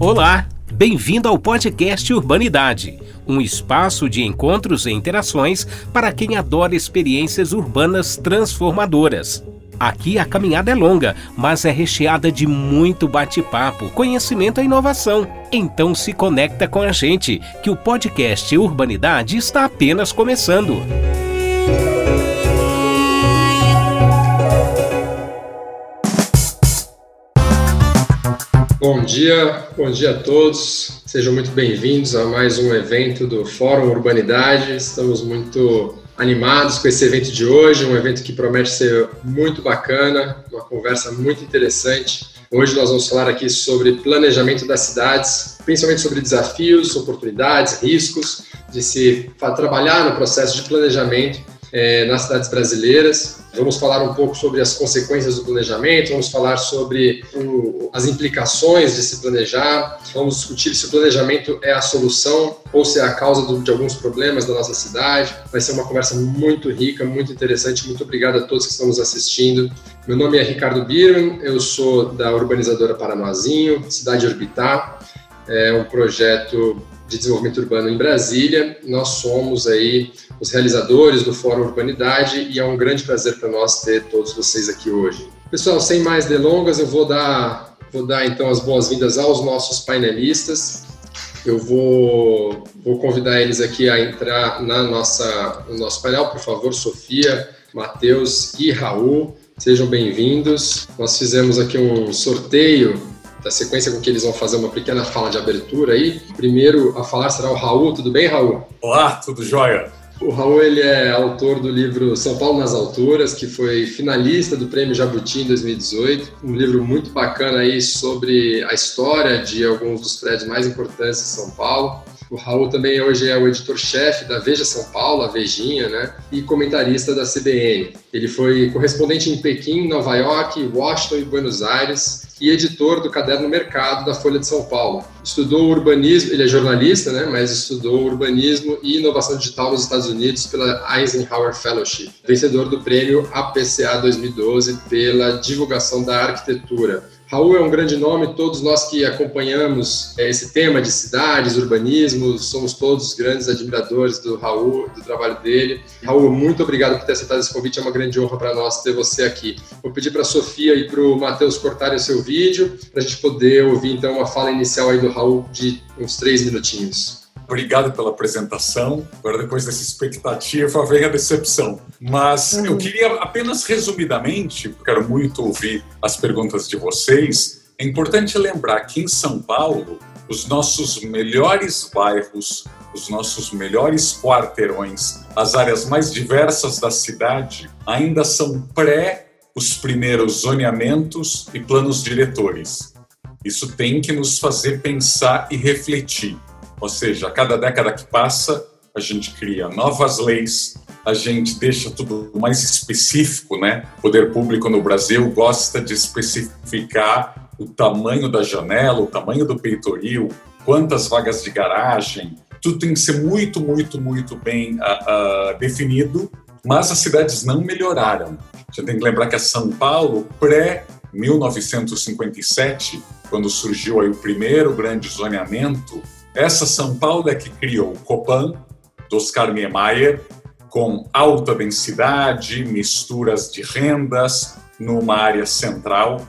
Olá, bem-vindo ao podcast Urbanidade, um espaço de encontros e interações para quem adora experiências urbanas transformadoras. Aqui a caminhada é longa, mas é recheada de muito bate-papo, conhecimento e inovação. Então se conecta com a gente, que o podcast Urbanidade está apenas começando. Bom dia, bom dia a todos. Sejam muito bem-vindos a mais um evento do Fórum Urbanidade. Estamos muito animados com esse evento de hoje, um evento que promete ser muito bacana, uma conversa muito interessante. Hoje nós vamos falar aqui sobre planejamento das cidades, principalmente sobre desafios, oportunidades, riscos de se trabalhar no processo de planejamento é, nas cidades brasileiras. Vamos falar um pouco sobre as consequências do planejamento, vamos falar sobre o, as implicações de se planejar, vamos discutir se o planejamento é a solução ou se é a causa do, de alguns problemas da nossa cidade. Vai ser uma conversa muito rica, muito interessante. Muito obrigado a todos que estão nos assistindo. Meu nome é Ricardo Birman, eu sou da urbanizadora Paranoazinho, Cidade Orbitar. É um projeto de Desenvolvimento Urbano em Brasília. Nós somos aí os realizadores do Fórum Urbanidade e é um grande prazer para nós ter todos vocês aqui hoje. Pessoal, sem mais delongas, eu vou dar, vou dar então as boas-vindas aos nossos painelistas. Eu vou, vou convidar eles aqui a entrar na nossa, no nosso painel, por favor, Sofia, Matheus e Raul. Sejam bem-vindos. Nós fizemos aqui um sorteio da sequência com que eles vão fazer uma pequena fala de abertura aí. Primeiro a falar será o Raul. Tudo bem, Raul? Olá, tudo jóia? O Raul ele é autor do livro São Paulo nas Alturas, que foi finalista do Prêmio Jabuti em 2018. Um livro muito bacana aí sobre a história de alguns dos prédios mais importantes de São Paulo. O Raul também hoje é o editor-chefe da Veja São Paulo, a Vejinha, né? E comentarista da CBN. Ele foi correspondente em Pequim, Nova York, Washington e Buenos Aires e editor do Caderno Mercado da Folha de São Paulo. Estudou urbanismo, ele é jornalista, né? Mas estudou urbanismo e inovação digital nos Estados Unidos pela Eisenhower Fellowship. Vencedor do prêmio APCA 2012 pela divulgação da arquitetura Raul é um grande nome, todos nós que acompanhamos é, esse tema de cidades, urbanismo, somos todos grandes admiradores do Raul, do trabalho dele. Raul, muito obrigado por ter aceitado esse convite, é uma grande honra para nós ter você aqui. Vou pedir para a Sofia e para o Matheus cortarem o seu vídeo, para a gente poder ouvir então uma fala inicial aí do Raul de uns três minutinhos. Obrigado pela apresentação. Agora, depois dessa expectativa, vem a decepção. Mas eu uhum. queria apenas resumidamente, quero muito ouvir as perguntas de vocês. É importante lembrar que em São Paulo, os nossos melhores bairros, os nossos melhores quarteirões, as áreas mais diversas da cidade ainda são pré os primeiros zoneamentos e planos diretores. Isso tem que nos fazer pensar e refletir. Ou seja, a cada década que passa, a gente cria novas leis, a gente deixa tudo mais específico, né? O poder público no Brasil gosta de especificar o tamanho da janela, o tamanho do peitoril, quantas vagas de garagem, tudo tem que ser muito, muito, muito bem uh, definido, mas as cidades não melhoraram. A gente tem que lembrar que a São Paulo, pré-1957, quando surgiu aí o primeiro grande zoneamento, essa São Paulo é que criou o Copan, do Oscar Niemeyer, com alta densidade, misturas de rendas numa área central.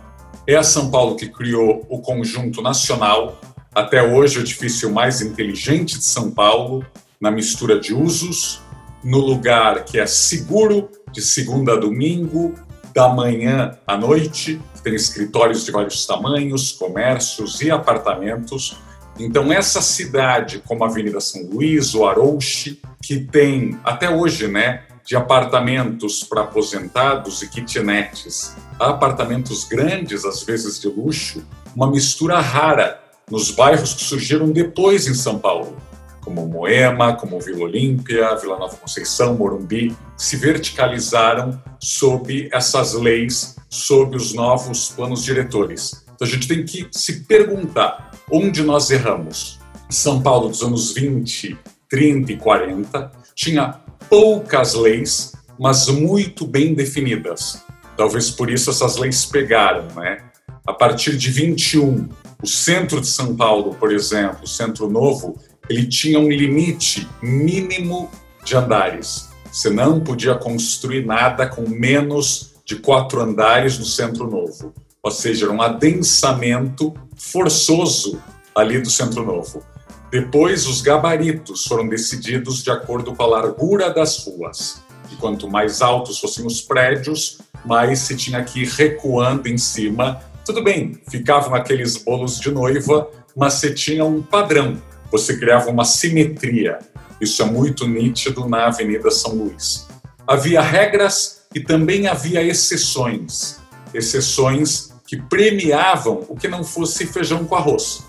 É a São Paulo que criou o Conjunto Nacional, até hoje o edifício mais inteligente de São Paulo, na mistura de usos, no lugar que é seguro, de segunda a domingo, da manhã à noite, tem escritórios de vários tamanhos, comércios e apartamentos, então, essa cidade, como a Avenida São Luís, o Arouche, que tem até hoje, né, de apartamentos para aposentados e kitnetes, apartamentos grandes, às vezes de luxo, uma mistura rara nos bairros que surgiram depois em São Paulo, como Moema, como Vila Olímpia, Vila Nova Conceição, Morumbi, se verticalizaram sob essas leis, sob os novos planos diretores. Então a gente tem que se perguntar Onde nós erramos? São Paulo dos anos 20, 30 e 40 tinha poucas leis, mas muito bem definidas. Talvez por isso essas leis pegaram, né? A partir de 21, o centro de São Paulo, por exemplo, o centro novo, ele tinha um limite mínimo de andares. Você não podia construir nada com menos de quatro andares no centro novo. Ou seja, um adensamento forçoso ali do centro novo. Depois, os gabaritos foram decididos de acordo com a largura das ruas. E quanto mais altos fossem os prédios, mais se tinha que ir recuando em cima. Tudo bem, ficavam aqueles bolos de noiva, mas você tinha um padrão, você criava uma simetria. Isso é muito nítido na Avenida São Luís. Havia regras e também havia exceções. Exceções que premiavam o que não fosse feijão com arroz.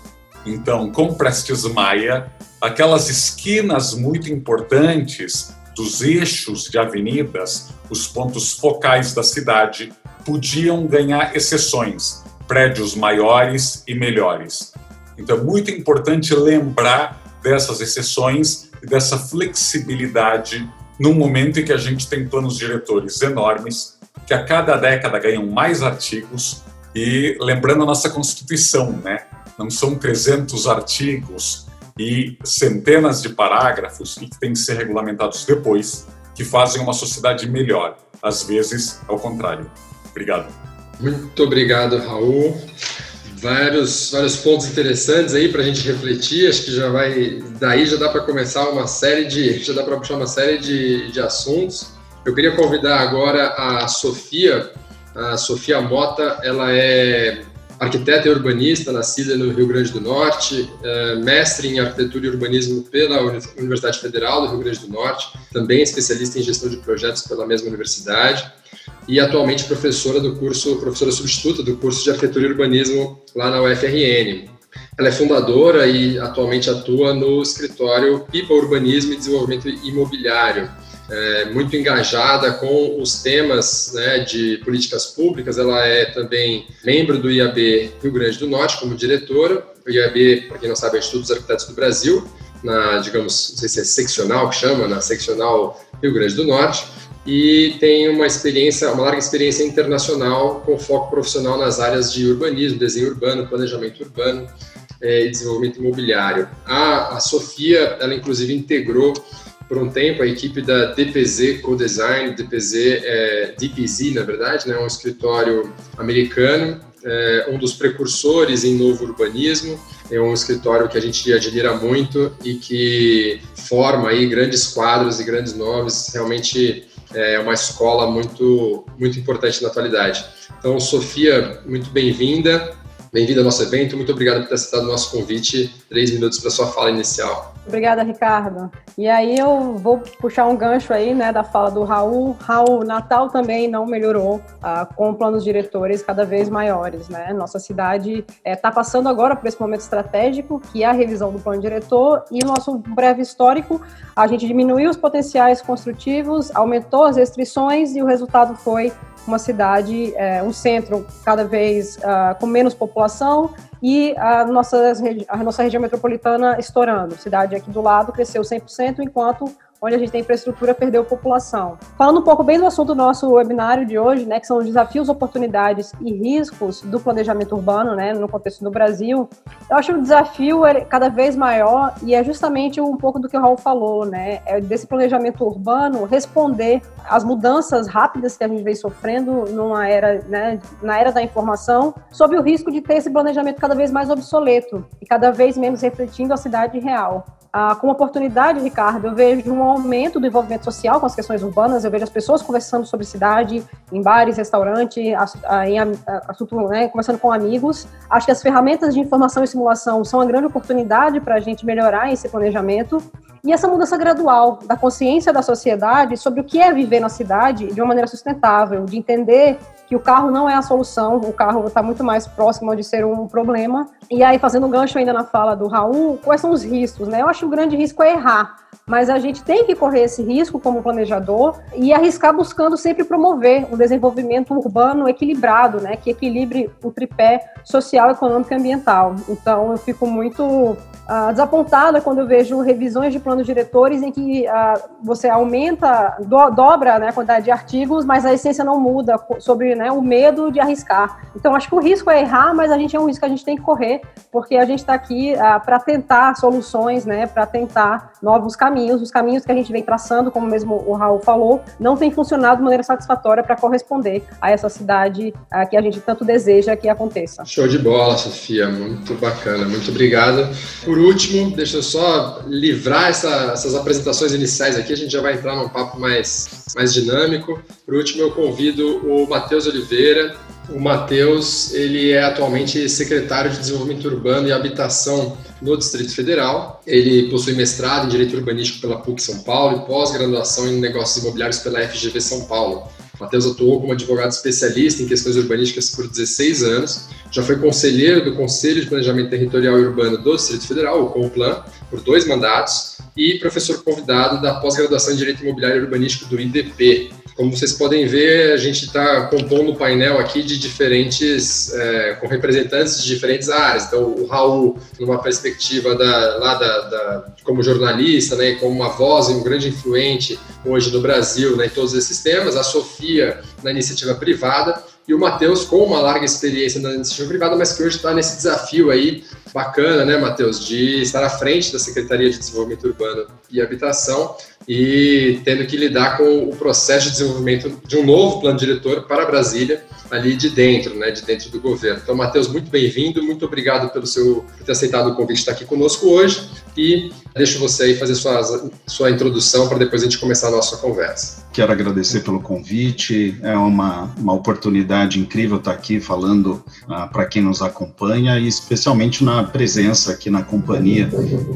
Então, com Prestes Maia, aquelas esquinas muito importantes dos eixos de avenidas, os pontos focais da cidade, podiam ganhar exceções, prédios maiores e melhores. Então, é muito importante lembrar dessas exceções e dessa flexibilidade num momento em que a gente tem planos diretores enormes, que a cada década ganham mais artigos e lembrando a nossa Constituição, né? Não são 300 artigos e centenas de parágrafos e que têm que ser regulamentados depois, que fazem uma sociedade melhor. Às vezes, ao contrário. Obrigado. Muito obrigado, Raul. Vários, vários pontos interessantes aí para a gente refletir. Acho que já vai. Daí já dá para começar uma série de. Já dá para puxar uma série de, de assuntos. Eu queria convidar agora a Sofia. A Sofia Mota, ela é arquiteta e urbanista, nascida no Rio Grande do Norte, é, mestre em arquitetura e urbanismo pela Universidade Federal do Rio Grande do Norte, também especialista em gestão de projetos pela mesma universidade e atualmente professora do curso, professora substituta do curso de arquitetura e urbanismo lá na UFRN. Ela é fundadora e atualmente atua no escritório Pipa Urbanismo e Desenvolvimento Imobiliário, é, muito engajada com os temas né, de políticas públicas. Ela é também membro do IAB Rio Grande do Norte como diretora. O IAB, para quem não sabe, é dos Arquitetos do Brasil, na, digamos, não sei se é seccional que chama, na seccional Rio Grande do Norte. E tem uma experiência, uma larga experiência internacional com foco profissional nas áreas de urbanismo, desenho urbano, planejamento urbano é, e desenvolvimento imobiliário. A, a Sofia, ela inclusive integrou por um tempo a equipe da DPZ Co-Design, DPZ é, DPZ, na verdade, né, um escritório americano, é, um dos precursores em novo urbanismo, é um escritório que a gente admira muito e que forma aí grandes quadros e grandes nomes, realmente é uma escola muito, muito importante na atualidade. Então, Sofia, muito bem-vinda. Bem-vindo ao nosso evento, muito obrigado por ter aceitado o nosso convite. Três minutos para sua fala inicial. Obrigada, Ricardo. E aí eu vou puxar um gancho aí, né, da fala do Raul. Raul, Natal também não melhorou ah, com planos diretores cada vez maiores, né? Nossa cidade está eh, passando agora por esse momento estratégico, que é a revisão do plano diretor, e nosso breve histórico, a gente diminuiu os potenciais construtivos, aumentou as restrições e o resultado foi uma cidade, é, um centro cada vez uh, com menos população e a nossa, a nossa região metropolitana estourando. Cidade aqui do lado cresceu 100%, enquanto onde a gente tem infraestrutura, perdeu população. Falando um pouco bem do assunto do nosso webinário de hoje, né, que são os desafios, oportunidades e riscos do planejamento urbano, né, no contexto do Brasil, eu acho que o desafio é cada vez maior e é justamente um pouco do que o Raul falou, né, é desse planejamento urbano responder às mudanças rápidas que a gente vem sofrendo numa era, né, na era da informação, sob o risco de ter esse planejamento cada vez mais obsoleto e cada vez menos refletindo a cidade real. Ah, como oportunidade, Ricardo, eu vejo um aumento do envolvimento social com as questões urbanas, eu vejo as pessoas conversando sobre cidade, em bares, restaurantes, em assunto, né, conversando com amigos. Acho que as ferramentas de informação e simulação são uma grande oportunidade para a gente melhorar esse planejamento. E essa mudança gradual da consciência da sociedade sobre o que é viver na cidade de uma maneira sustentável, de entender que o carro não é a solução, o carro está muito mais próximo de ser um problema. E aí, fazendo um gancho ainda na fala do Raul, quais são os riscos? Né? Eu acho que o grande risco é errar mas a gente tem que correr esse risco como planejador e arriscar buscando sempre promover um desenvolvimento urbano equilibrado, né, que equilibre o tripé social, econômico e ambiental. Então, eu fico muito uh, desapontada quando eu vejo revisões de planos diretores em que uh, você aumenta, do, dobra né, a quantidade de artigos, mas a essência não muda sobre né, o medo de arriscar. Então, acho que o risco é errar, mas a gente é um risco que a gente tem que correr, porque a gente está aqui ah, para tentar soluções, né, para tentar novos caminhos. Os caminhos que a gente vem traçando, como mesmo o Raul falou, não tem funcionado de maneira satisfatória para corresponder a essa cidade ah, que a gente tanto deseja que aconteça. Show de bola, Sofia, muito bacana, muito obrigado. Por último, deixa eu só livrar essa, essas apresentações iniciais aqui, a gente já vai entrar num papo mais, mais dinâmico. Por último, eu convido o Matheus Oliveira. O Matheus, ele é atualmente secretário de Desenvolvimento Urbano e Habitação no Distrito Federal. Ele possui mestrado em Direito Urbanístico pela PUC São Paulo e pós-graduação em Negócios Imobiliários pela FGV São Paulo. Matheus atuou como advogado especialista em questões urbanísticas por 16 anos, já foi conselheiro do Conselho de Planejamento Territorial e Urbano do Distrito Federal, o CONPLAN, por dois mandatos, e professor convidado da pós-graduação em Direito Imobiliário e Urbanístico do IDP. Como vocês podem ver, a gente está compondo um painel aqui de diferentes, é, com representantes de diferentes áreas. Então, o Raul, numa perspectiva da, lá da, da, como jornalista, né, como uma voz e um grande influente hoje no Brasil né, em todos esses temas. A Sofia, na iniciativa privada e o Matheus com uma larga experiência na iniciativa privada, mas que hoje está nesse desafio aí bacana, né, Matheus, de estar à frente da Secretaria de Desenvolvimento Urbano e Habitação e tendo que lidar com o processo de desenvolvimento de um novo plano diretor para Brasília, ali de dentro, né, de dentro do governo. Então, Matheus, muito bem-vindo, muito obrigado pelo seu por ter aceitado o convite de estar aqui conosco hoje e deixo você aí fazer sua, sua introdução para depois a gente começar a nossa conversa. Quero agradecer pelo convite, é uma, uma oportunidade incrível estar aqui falando ah, para quem nos acompanha e especialmente na presença aqui na companhia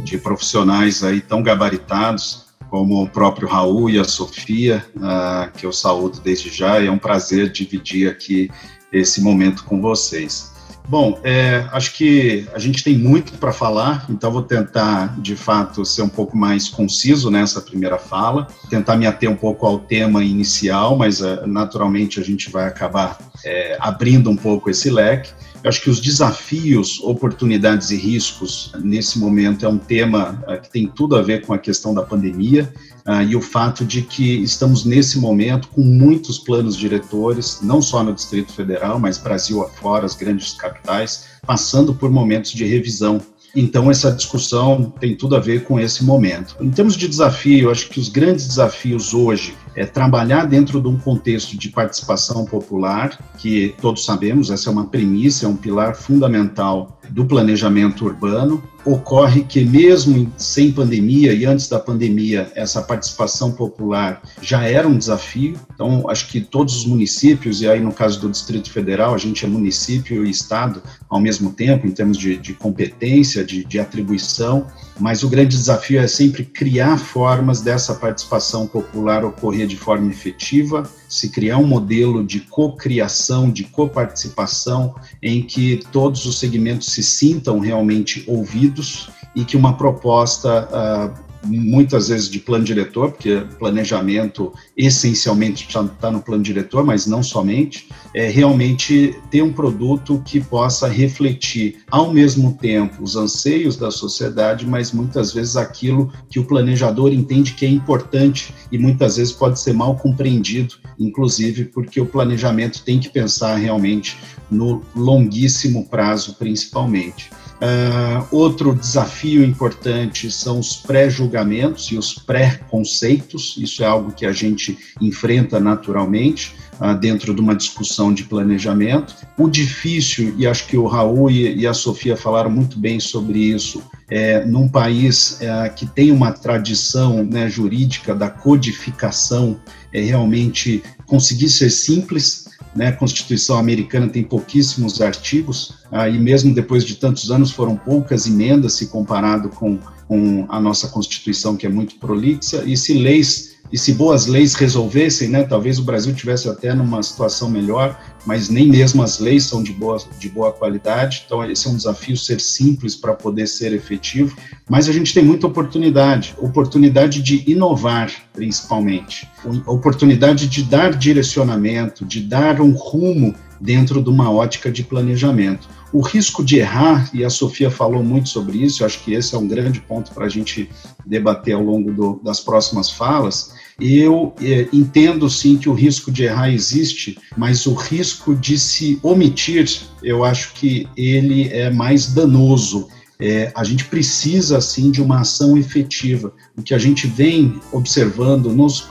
de profissionais aí tão gabaritados como o próprio Raul e a Sofia, uh, que eu saúdo desde já, e é um prazer dividir aqui esse momento com vocês. Bom, é, acho que a gente tem muito para falar, então vou tentar, de fato, ser um pouco mais conciso nessa primeira fala, tentar me ater um pouco ao tema inicial, mas uh, naturalmente a gente vai acabar é, abrindo um pouco esse leque. Eu acho que os desafios, oportunidades e riscos nesse momento é um tema uh, que tem tudo a ver com a questão da pandemia uh, e o fato de que estamos nesse momento com muitos planos diretores, não só no Distrito Federal, mas Brasil afora, as grandes capitais, passando por momentos de revisão então, essa discussão tem tudo a ver com esse momento. Em termos de desafio, acho que os grandes desafios hoje é trabalhar dentro de um contexto de participação popular, que todos sabemos, essa é uma premissa, é um pilar fundamental do planejamento urbano. Ocorre que, mesmo sem pandemia e antes da pandemia, essa participação popular já era um desafio. Então, acho que todos os municípios, e aí no caso do Distrito Federal, a gente é município e Estado ao mesmo tempo, em termos de, de competência, de, de atribuição, mas o grande desafio é sempre criar formas dessa participação popular ocorrer de forma efetiva, se criar um modelo de cocriação, de coparticipação, em que todos os segmentos se sintam realmente ouvidos e que uma proposta uh, muitas vezes de plano diretor, porque planejamento essencialmente está no plano diretor, mas não somente, é realmente ter um produto que possa refletir ao mesmo tempo os anseios da sociedade, mas muitas vezes aquilo que o planejador entende que é importante e muitas vezes pode ser mal compreendido, inclusive porque o planejamento tem que pensar realmente no longuíssimo prazo, principalmente. Uh, outro desafio importante são os pré-julgamentos e os pré-conceitos. Isso é algo que a gente enfrenta naturalmente uh, dentro de uma discussão de planejamento. O difícil, e acho que o Raul e, a Sofia falaram muito bem sobre isso, é, num país é, que tem uma tradição né, jurídica da codificação, é realmente conseguir ser simples, né, a Constituição americana tem pouquíssimos artigos, ah, e mesmo depois de tantos anos foram poucas emendas se comparado com, com a nossa Constituição, que é muito prolixa, e se leis e se boas leis resolvessem, né, talvez o Brasil tivesse até numa situação melhor, mas nem mesmo as leis são de boa, de boa qualidade. Então, esse é um desafio ser simples para poder ser efetivo. Mas a gente tem muita oportunidade oportunidade de inovar, principalmente, oportunidade de dar direcionamento, de dar um rumo dentro de uma ótica de planejamento. O risco de errar, e a Sofia falou muito sobre isso, eu acho que esse é um grande ponto para a gente debater ao longo do, das próximas falas, Eu é, entendo sim que o risco de errar existe, mas o risco de se omitir, eu acho que ele é mais danoso. É, a gente precisa, sim, de uma ação efetiva. O que a gente vem observando nos,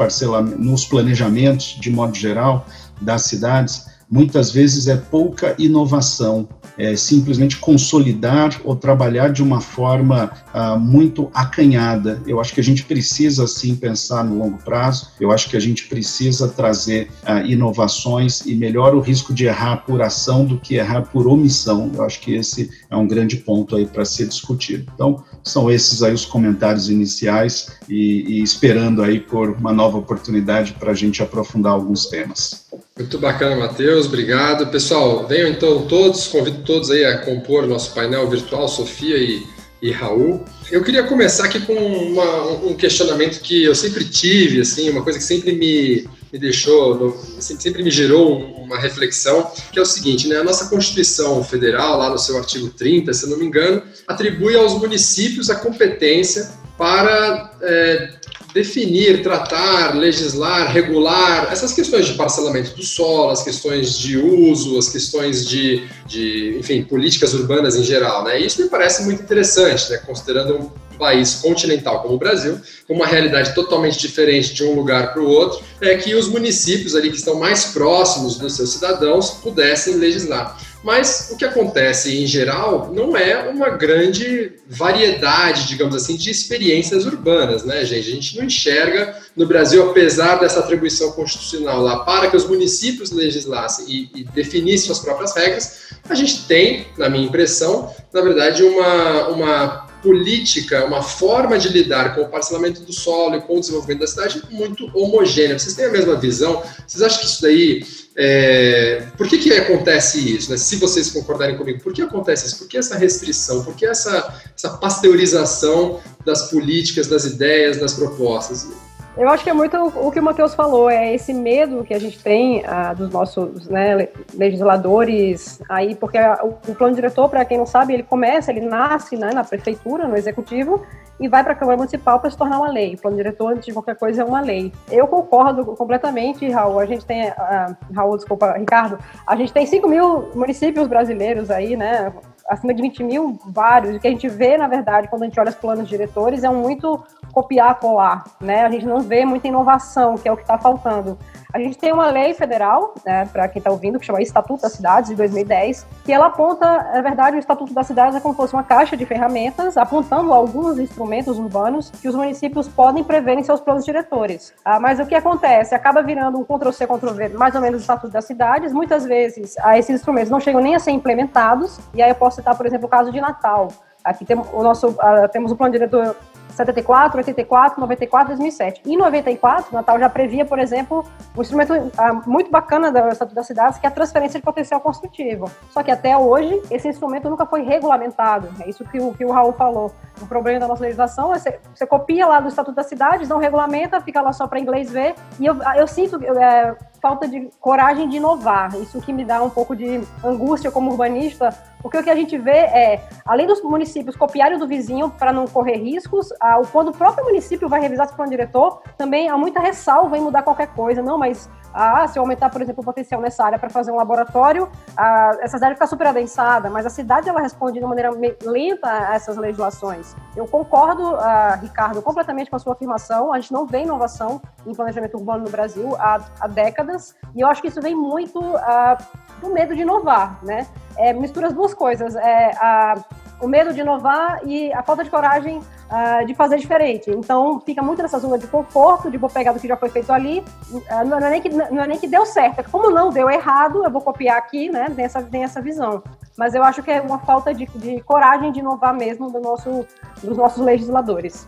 nos planejamentos, de modo geral, das cidades, muitas vezes é pouca inovação, é simplesmente consolidar ou trabalhar de uma forma ah, muito acanhada. Eu acho que a gente precisa sim pensar no longo prazo, eu acho que a gente precisa trazer ah, inovações e melhor o risco de errar por ação do que errar por omissão. Eu acho que esse é um grande ponto aí para ser discutido. Então, são esses aí os comentários iniciais e, e esperando aí por uma nova oportunidade para a gente aprofundar alguns temas. Muito bacana, Matheus, obrigado. Pessoal, venham então todos, convido todos aí a compor nosso painel virtual, Sofia e, e Raul. Eu queria começar aqui com uma, um questionamento que eu sempre tive, assim, uma coisa que sempre me, me deixou, sempre me gerou uma reflexão, que é o seguinte, né, a nossa Constituição Federal, lá no seu artigo 30, se não me engano, atribui aos municípios a competência para é, definir, tratar, legislar, regular essas questões de parcelamento do solo, as questões de uso, as questões de, de enfim, políticas urbanas em geral, né? Isso me parece muito interessante, né? Considerando um país continental como o Brasil, com uma realidade totalmente diferente de um lugar para o outro, é que os municípios ali que estão mais próximos dos seus cidadãos pudessem legislar. Mas o que acontece em geral não é uma grande variedade, digamos assim, de experiências urbanas, né, gente? A gente não enxerga no Brasil, apesar dessa atribuição constitucional lá para que os municípios legislassem e, e definissem suas próprias regras, a gente tem, na minha impressão, na verdade, uma, uma política, uma forma de lidar com o parcelamento do solo e com o desenvolvimento da cidade muito homogênea. Vocês têm a mesma visão? Vocês acham que isso daí é, por que, que acontece isso? Né? Se vocês concordarem comigo, por que acontece isso? Por que essa restrição? Por que essa, essa pasteurização das políticas, das ideias, das propostas? Eu acho que é muito o que o Matheus falou, é esse medo que a gente tem ah, dos nossos né, legisladores aí, porque o, plano diretor, para quem não sabe, ele começa, ele nasce né, na prefeitura, no executivo, e vai para a Câmara Municipal para se tornar uma lei. O plano diretor, antes de qualquer coisa, é uma lei. Eu concordo completamente, Raul. A gente tem, uh, Raul, desculpa, Ricardo, a gente tem 5 mil municípios brasileiros aí, né? Acima de 20 mil, vários. O que a gente vê, na verdade, quando a gente olha os planos diretores, é um muito copiar, colar, né? A gente não vê muita inovação, que é o que está faltando. A gente tem uma lei federal, né, para quem está ouvindo, que chama Estatuto das Cidades, de 2010, que ela aponta, na verdade, o Estatuto das Cidades é como se fosse uma caixa de ferramentas, apontando alguns instrumentos urbanos que os municípios podem prever em seus planos diretores. Ah, mas o que acontece? Acaba virando um Ctrl-C, Ctrl-V, mais ou menos o Estatuto das Cidades. Muitas vezes, ah, esses instrumentos não chegam nem a ser implementados, e aí eu posso citar, por exemplo, o caso de Natal. Aqui tem o nosso, ah, temos o plano diretor 74, 84, 94, 2007. Em 94, o Natal já previa, por exemplo, um instrumento ah, muito bacana do Estatuto das Cidades, que é a transferência de potencial construtivo. Só que até hoje, esse instrumento nunca foi regulamentado. É isso que o, que o Raul falou. O problema da nossa legislação é você, você copia lá do Estatuto das Cidades, não regulamenta, fica lá só para inglês ver. E eu, eu sinto é, falta de coragem de inovar. Isso que me dá um pouco de angústia como urbanista, porque o que a gente vê é, além dos municípios copiarem do vizinho para não correr riscos, quando o próprio município vai revisar esse plano diretor, também há muita ressalva em mudar qualquer coisa. Não, mas ah, se eu aumentar, por exemplo, o potencial nessa área para fazer um laboratório, ah, essa área fica super adensada, mas a cidade ela responde de maneira lenta a essas legislações. Eu concordo, ah, Ricardo, completamente com a sua afirmação. A gente não vê inovação em planejamento urbano no Brasil há, há décadas, e eu acho que isso vem muito ah, do medo de inovar, né? É, mistura as duas coisas, é, a, o medo de inovar e a falta de coragem uh, de fazer diferente. Então, fica muito nessa zona de conforto, de vou pegar do que já foi feito ali. Uh, não, é nem que, não é nem que deu certo, é como não deu errado, eu vou copiar aqui, né? Tem essa, tem essa visão. Mas eu acho que é uma falta de, de coragem de inovar mesmo do nosso, dos nossos legisladores.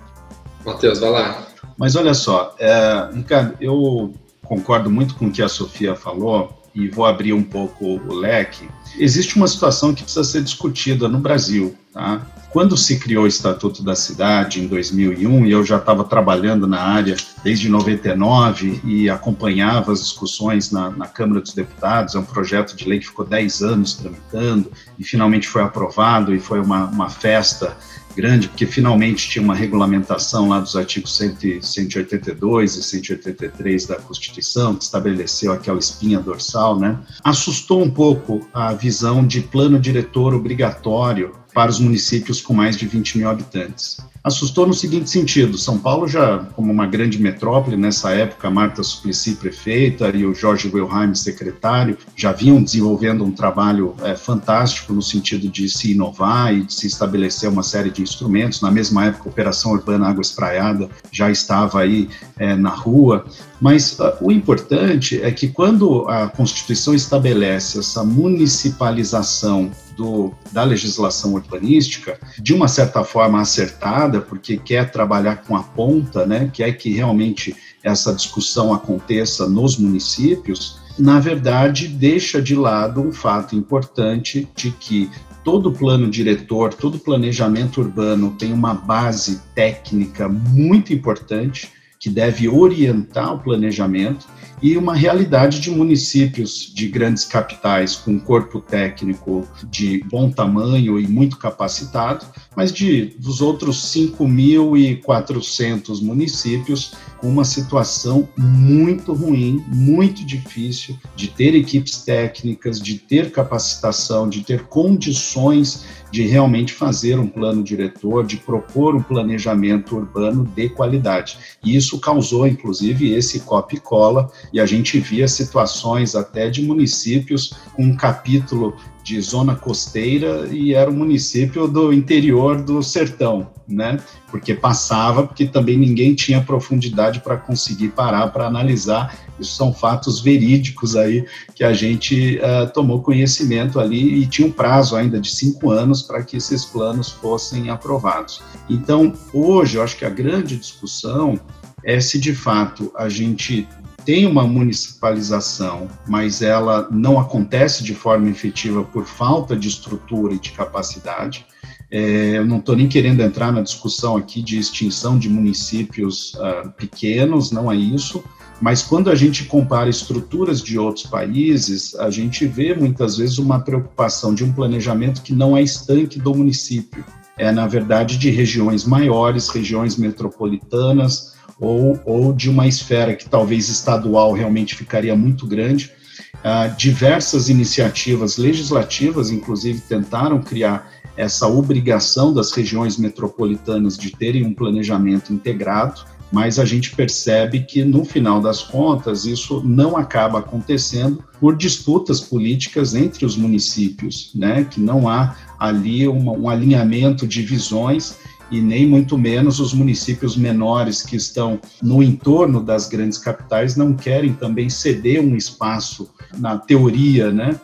Matheus, vai lá. Mas olha só, é, Ricardo, eu concordo muito com o que a Sofia falou e vou abrir um pouco o leque. Existe uma situação que precisa ser discutida no Brasil, tá? Quando se criou o Estatuto da Cidade, em 2001, e eu já estava trabalhando na área desde 99 e acompanhava as discussões na, na, Câmara dos Deputados, é um projeto de lei que ficou 10 anos tramitando e finalmente foi aprovado e foi uma, uma festa grande, porque finalmente tinha uma regulamentação lá dos artigos 182 e 183 da Constituição, que estabeleceu aquela espinha dorsal, né? Assustou um pouco a visão de plano diretor obrigatório para os municípios com mais de 20 mil habitantes. Assustou no seguinte sentido: São Paulo, já como uma grande metrópole, nessa época, Marta Suplicy, prefeita, e o Jorge Wilhelm, secretário, já vinham desenvolvendo um trabalho é, fantástico no sentido de se inovar e de se estabelecer uma série de instrumentos. Na mesma época, a Operação Urbana Água Espraiada já estava aí é, na rua. Mas uh, o importante é que quando a Constituição estabelece essa municipalização do, da legislação urbanística, de uma certa forma acertada, porque quer trabalhar com a ponta, né, quer que realmente essa discussão aconteça nos municípios, na verdade, deixa de lado um fato importante de que todo plano diretor, todo planejamento urbano tem uma base técnica muito importante que deve orientar o planejamento e uma realidade de municípios de grandes capitais com corpo técnico de bom tamanho e muito capacitado, mas de dos outros 5.400 municípios com uma situação muito ruim, muito difícil de ter equipes técnicas, de ter capacitação, de ter condições de realmente fazer um plano diretor, de propor um planejamento urbano de qualidade. E isso causou, inclusive, esse copy cola, e a gente via situações até de municípios com um capítulo de zona costeira e era um município do interior do sertão, né? Porque passava, porque também ninguém tinha profundidade para conseguir parar para analisar. Isso são fatos verídicos aí que a gente uh, tomou conhecimento ali e tinha um prazo ainda de cinco anos para que esses planos fossem aprovados. Então, hoje, eu acho que a grande discussão é se de fato a gente tem uma municipalização, mas ela não acontece de forma efetiva por falta de estrutura e de capacidade. É, eu não estou nem querendo entrar na discussão aqui de extinção de municípios uh, pequenos, não é isso, mas quando a gente compara estruturas de outros países, a gente vê muitas vezes uma preocupação de um planejamento que não é estanque do município, é na verdade de regiões maiores, regiões metropolitanas, ou, ou de uma esfera que talvez estadual realmente ficaria muito grande. Uh, diversas iniciativas legislativas, inclusive, tentaram criar essa obrigação das regiões metropolitanas de terem um planejamento integrado, mas a gente percebe que, no final das contas, isso não acaba acontecendo por disputas políticas entre os municípios, né? que não há ali uma, um alinhamento de visões e nem muito menos os municípios menores que estão no entorno das grandes capitais não querem também ceder um espaço na teoria, né?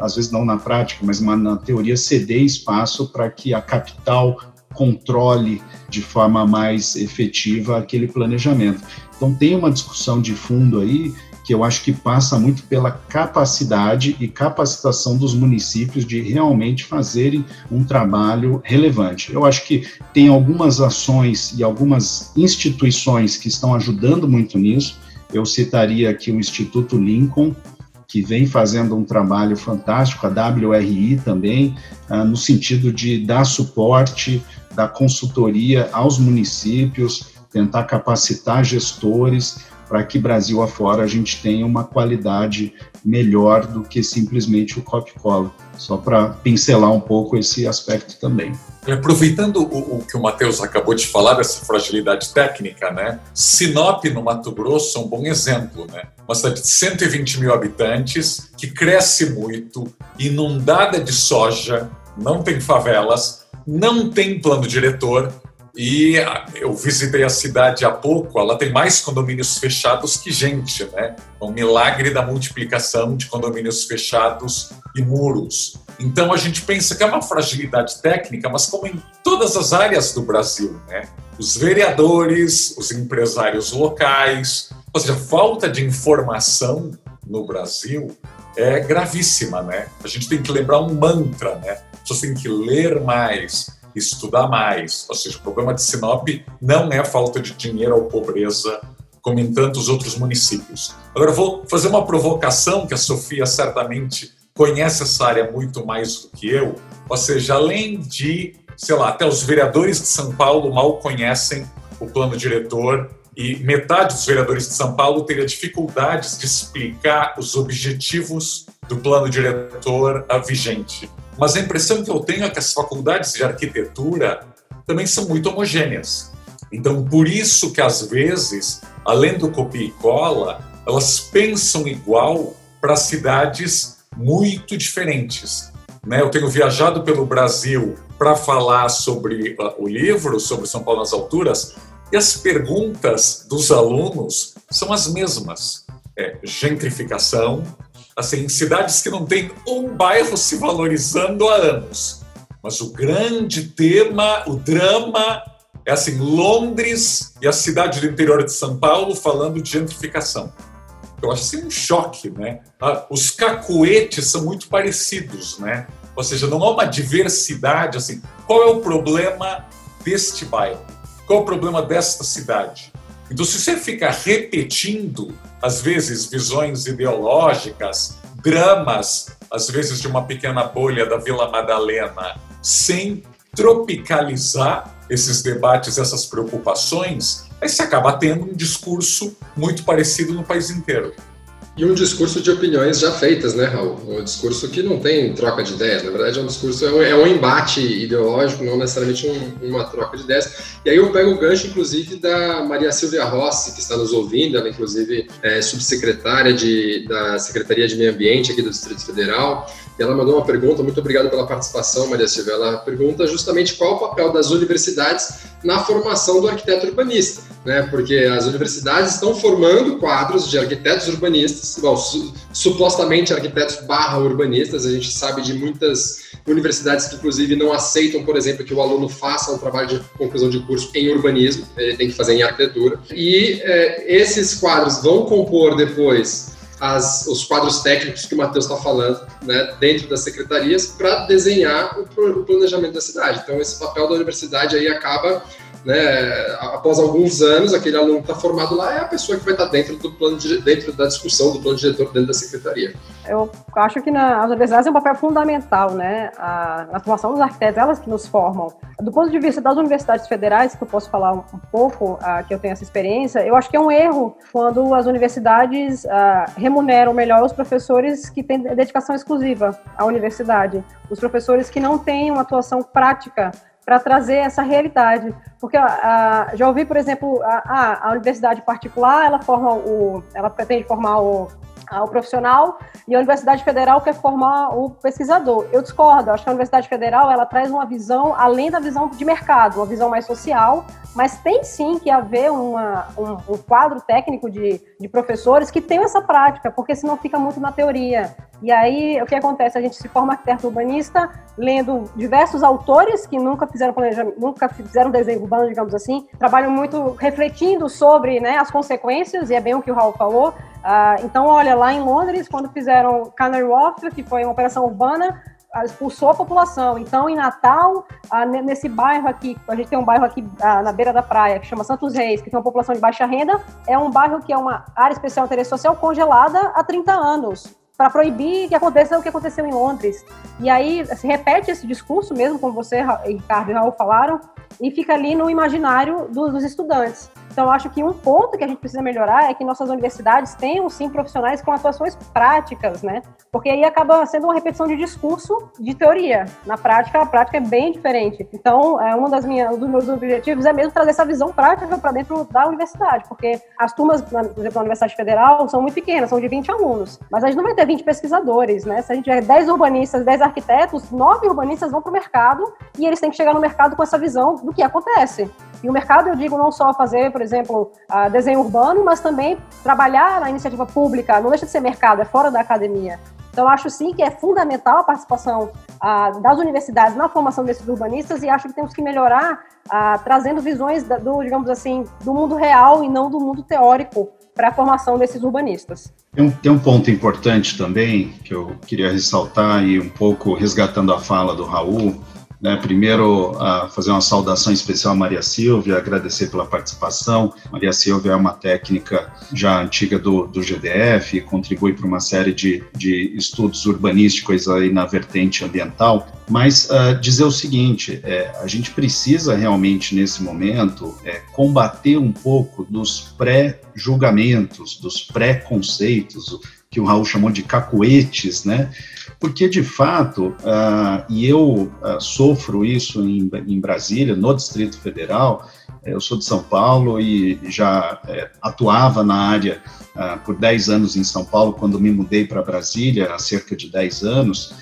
Às vezes não na prática, mas na teoria ceder espaço para que a capital controle de forma mais efetiva aquele planejamento. Então tem uma discussão de fundo aí que eu acho que passa muito pela capacidade e capacitação dos municípios de realmente fazerem um trabalho relevante. Eu acho que tem algumas ações e algumas instituições que estão ajudando muito nisso. Eu citaria aqui o Instituto Lincoln, que vem fazendo um trabalho fantástico, a WRI também, ah, no sentido de dar suporte, dar consultoria aos municípios, tentar capacitar gestores para que Brasil afora a gente tenha uma qualidade melhor do que simplesmente o copy-cola. Só para pincelar um pouco esse aspecto também. Aproveitando o, o que o Matheus acabou de falar dessa fragilidade técnica, né? Sinop, no Mato Grosso, é um bom exemplo, né? Uma cidade de 120 mil habitantes, que cresce muito, inundada de soja, não tem favelas, não tem plano diretor, e eu visitei a cidade há pouco, ela tem mais condomínios fechados que gente, né? É um milagre da multiplicação de condomínios fechados e muros. Então a gente pensa que é uma fragilidade técnica, mas como em todas as áreas do Brasil, né? Os vereadores, os empresários locais, ou seja, a falta de informação no Brasil é gravíssima, né? A gente tem que lembrar um mantra, né? As pessoas têm que ler mais, estudar mais. Ou seja, o problema de Sinop não é falta de dinheiro ou pobreza, como em tantos outros municípios. Agora, vou fazer uma provocação que a Sofia certamente conhece essa área muito mais do que eu. Ou seja, além de sei lá, até os vereadores de São Paulo mal conhecem o plano diretor e metade dos vereadores de São Paulo teria dificuldades de explicar os objetivos do plano diretor vigente. Mas a impressão que eu tenho é que as faculdades de arquitetura também são muito homogêneas. Então, por isso que às vezes, além do copia e cola, elas pensam igual para cidades muito diferentes. Né? Eu tenho viajado pelo Brasil para falar sobre uh, o livro, sobre São Paulo nas Alturas, e as perguntas dos alunos são as mesmas. É, gentrificação, assim, cidades que não têm um bairro se valorizando há anos. Mas o grande tema, o drama, é assim, Londres e a cidade do interior de São Paulo falando de gentrificação. Eu acho assim um choque, né? Ah, os cacuetes são muito parecidos, né? Ou seja, não há uma diversidade, assim, qual é o problema deste bairro? Qual é o problema desta cidade? Então, se você fica repetindo, às vezes, visões ideológicas, dramas, às vezes de uma pequena bolha da Vila Madalena, sem tropicalizar esses debates, essas preocupações, aí você acaba tendo um discurso muito parecido no país inteiro. E um discurso de opiniões já feitas, né, Raul? Um discurso que não tem troca de ideias, na verdade é um discurso, é um, é um embate ideológico, não necessariamente um, uma troca de ideias. E aí eu pego o gancho, inclusive, da Maria Silvia Rossi, que está nos ouvindo, ela, inclusive, é subsecretária de, da Secretaria de Meio Ambiente aqui do Distrito Federal. E ela mandou uma pergunta, muito obrigado pela participação, Maria Silvia. Ela pergunta justamente qual o papel das universidades na formação do arquiteto urbanista, né? Porque as universidades estão formando quadros de arquitetos urbanistas, bom, su supostamente arquitetos barra urbanistas, a gente sabe de muitas universidades que inclusive não aceitam, por exemplo, que o aluno faça um trabalho de conclusão de curso em urbanismo, ele tem que fazer em arquitetura. E é, esses quadros vão compor depois as, os quadros técnicos que o Matheus está falando, né, dentro das secretarias, para desenhar o, o, planejamento da cidade. Então, esse papel da universidade aí acaba, né, após alguns anos, aquele aluno que está formado lá é a pessoa que vai estar tá dentro do plano, de, dentro da discussão do plano diretor dentro da secretaria. Eu acho que as universidades têm um papel fundamental, né, a, na formação dos arquitetos, elas que nos formam. Do ponto de vista das universidades federais, que eu posso falar um, um pouco, a, que eu tenho essa experiência, eu acho que é um erro quando as universidades a, remuneram melhor os professores que têm dedicação exclusiva à universidade, os professores que não têm uma atuação prática para trazer essa realidade. Porque a, já ouvi, por exemplo, a, a, universidade particular, ela forma o, ela pretende formar o, o profissional e a Universidade Federal quer formar o pesquisador. Eu discordo, acho que a Universidade Federal ela traz uma visão além da visão de mercado, uma visão mais social, mas tem sim que haver uma, um, um quadro técnico de, de professores que tenham essa prática, porque senão fica muito na teoria. E aí, o que acontece? A gente se forma arquiteto urbanista lendo diversos autores que nunca fizeram planejamento, nunca fizeram desenho urbano, digamos assim, trabalham muito refletindo sobre né, as consequências, e é bem o que o Raul falou. Uh, então, olha, lá em Londres, quando fizeram Canary Wharf, que foi uma operação urbana, expulsou a população. Então, em Natal, ah, nesse bairro aqui, a gente tem um bairro aqui ah, na beira da praia, que chama Santos Reis, que tem uma população de baixa renda, é um bairro que é uma área especial de interesse social congelada há 30 anos para proibir que aconteça o que aconteceu em Londres. E aí se repete esse discurso mesmo, como você, Ricardo e Raul falaram, e fica ali no imaginário dos, dos estudantes. Então, acho que um ponto que a gente precisa melhorar é que nossas universidades tenham, sim, profissionais com atuações práticas, né? Porque aí acaba sendo uma repetição de discurso de teoria. Na prática, a prática é bem diferente. Então, é, uma das minhas, um dos meus objetivos é mesmo trazer essa visão prática para dentro da universidade, porque as turmas, por exemplo, na Universidade Federal, são muito pequenas, são de 20 alunos. Mas a gente não vai ter 20 pesquisadores, né? Se a gente tiver 10 urbanistas, 10 arquitetos, 9 urbanistas vão para o mercado e eles têm que chegar no mercado com essa visão do que acontece. E o mercado, eu digo, não só fazer, por exemplo, desenho urbano, mas também trabalhar na iniciativa pública, não deixa de ser mercado, é fora da academia. Então, acho sim que é fundamental a participação das universidades na formação desses urbanistas e acho que temos que melhorar trazendo visões do, digamos assim, do mundo real e não do mundo teórico para a formação desses urbanistas. Tem um, tem um ponto importante também que eu queria ressaltar e um pouco resgatando a fala do Raul, Né? Primeiro, uh, fazer uma saudação especial à Maria Silvia, agradecer pela participação. Maria Silvia é uma técnica já antiga do, do GDF, contribui para uma série de, de estudos urbanísticos aí na vertente ambiental. Mas uh, dizer o seguinte: é, a gente precisa realmente, nesse momento, é, combater um pouco dos pré-julgamentos, dos pré-conceitos, que o Raul chamou de cacoetes, né? Porque, de fato, uh, e eu uh, sofro isso em, em, Brasília, no Distrito Federal, eh, eu sou de São Paulo e já é, atuava na área uh, por 10 anos em São Paulo, quando me mudei para Brasília, há cerca de 10 anos,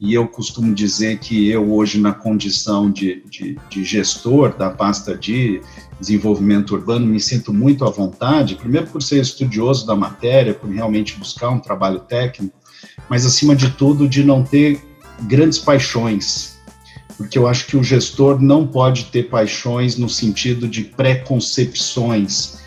e eu costumo dizer que eu, hoje, na condição de, de, de gestor da pasta de desenvolvimento urbano, me sinto muito à vontade, primeiro por ser estudioso da matéria, por realmente buscar um trabalho técnico, mas acima de tudo de não ter grandes paixões, porque eu acho que o gestor não pode ter paixões no sentido de preconcepções.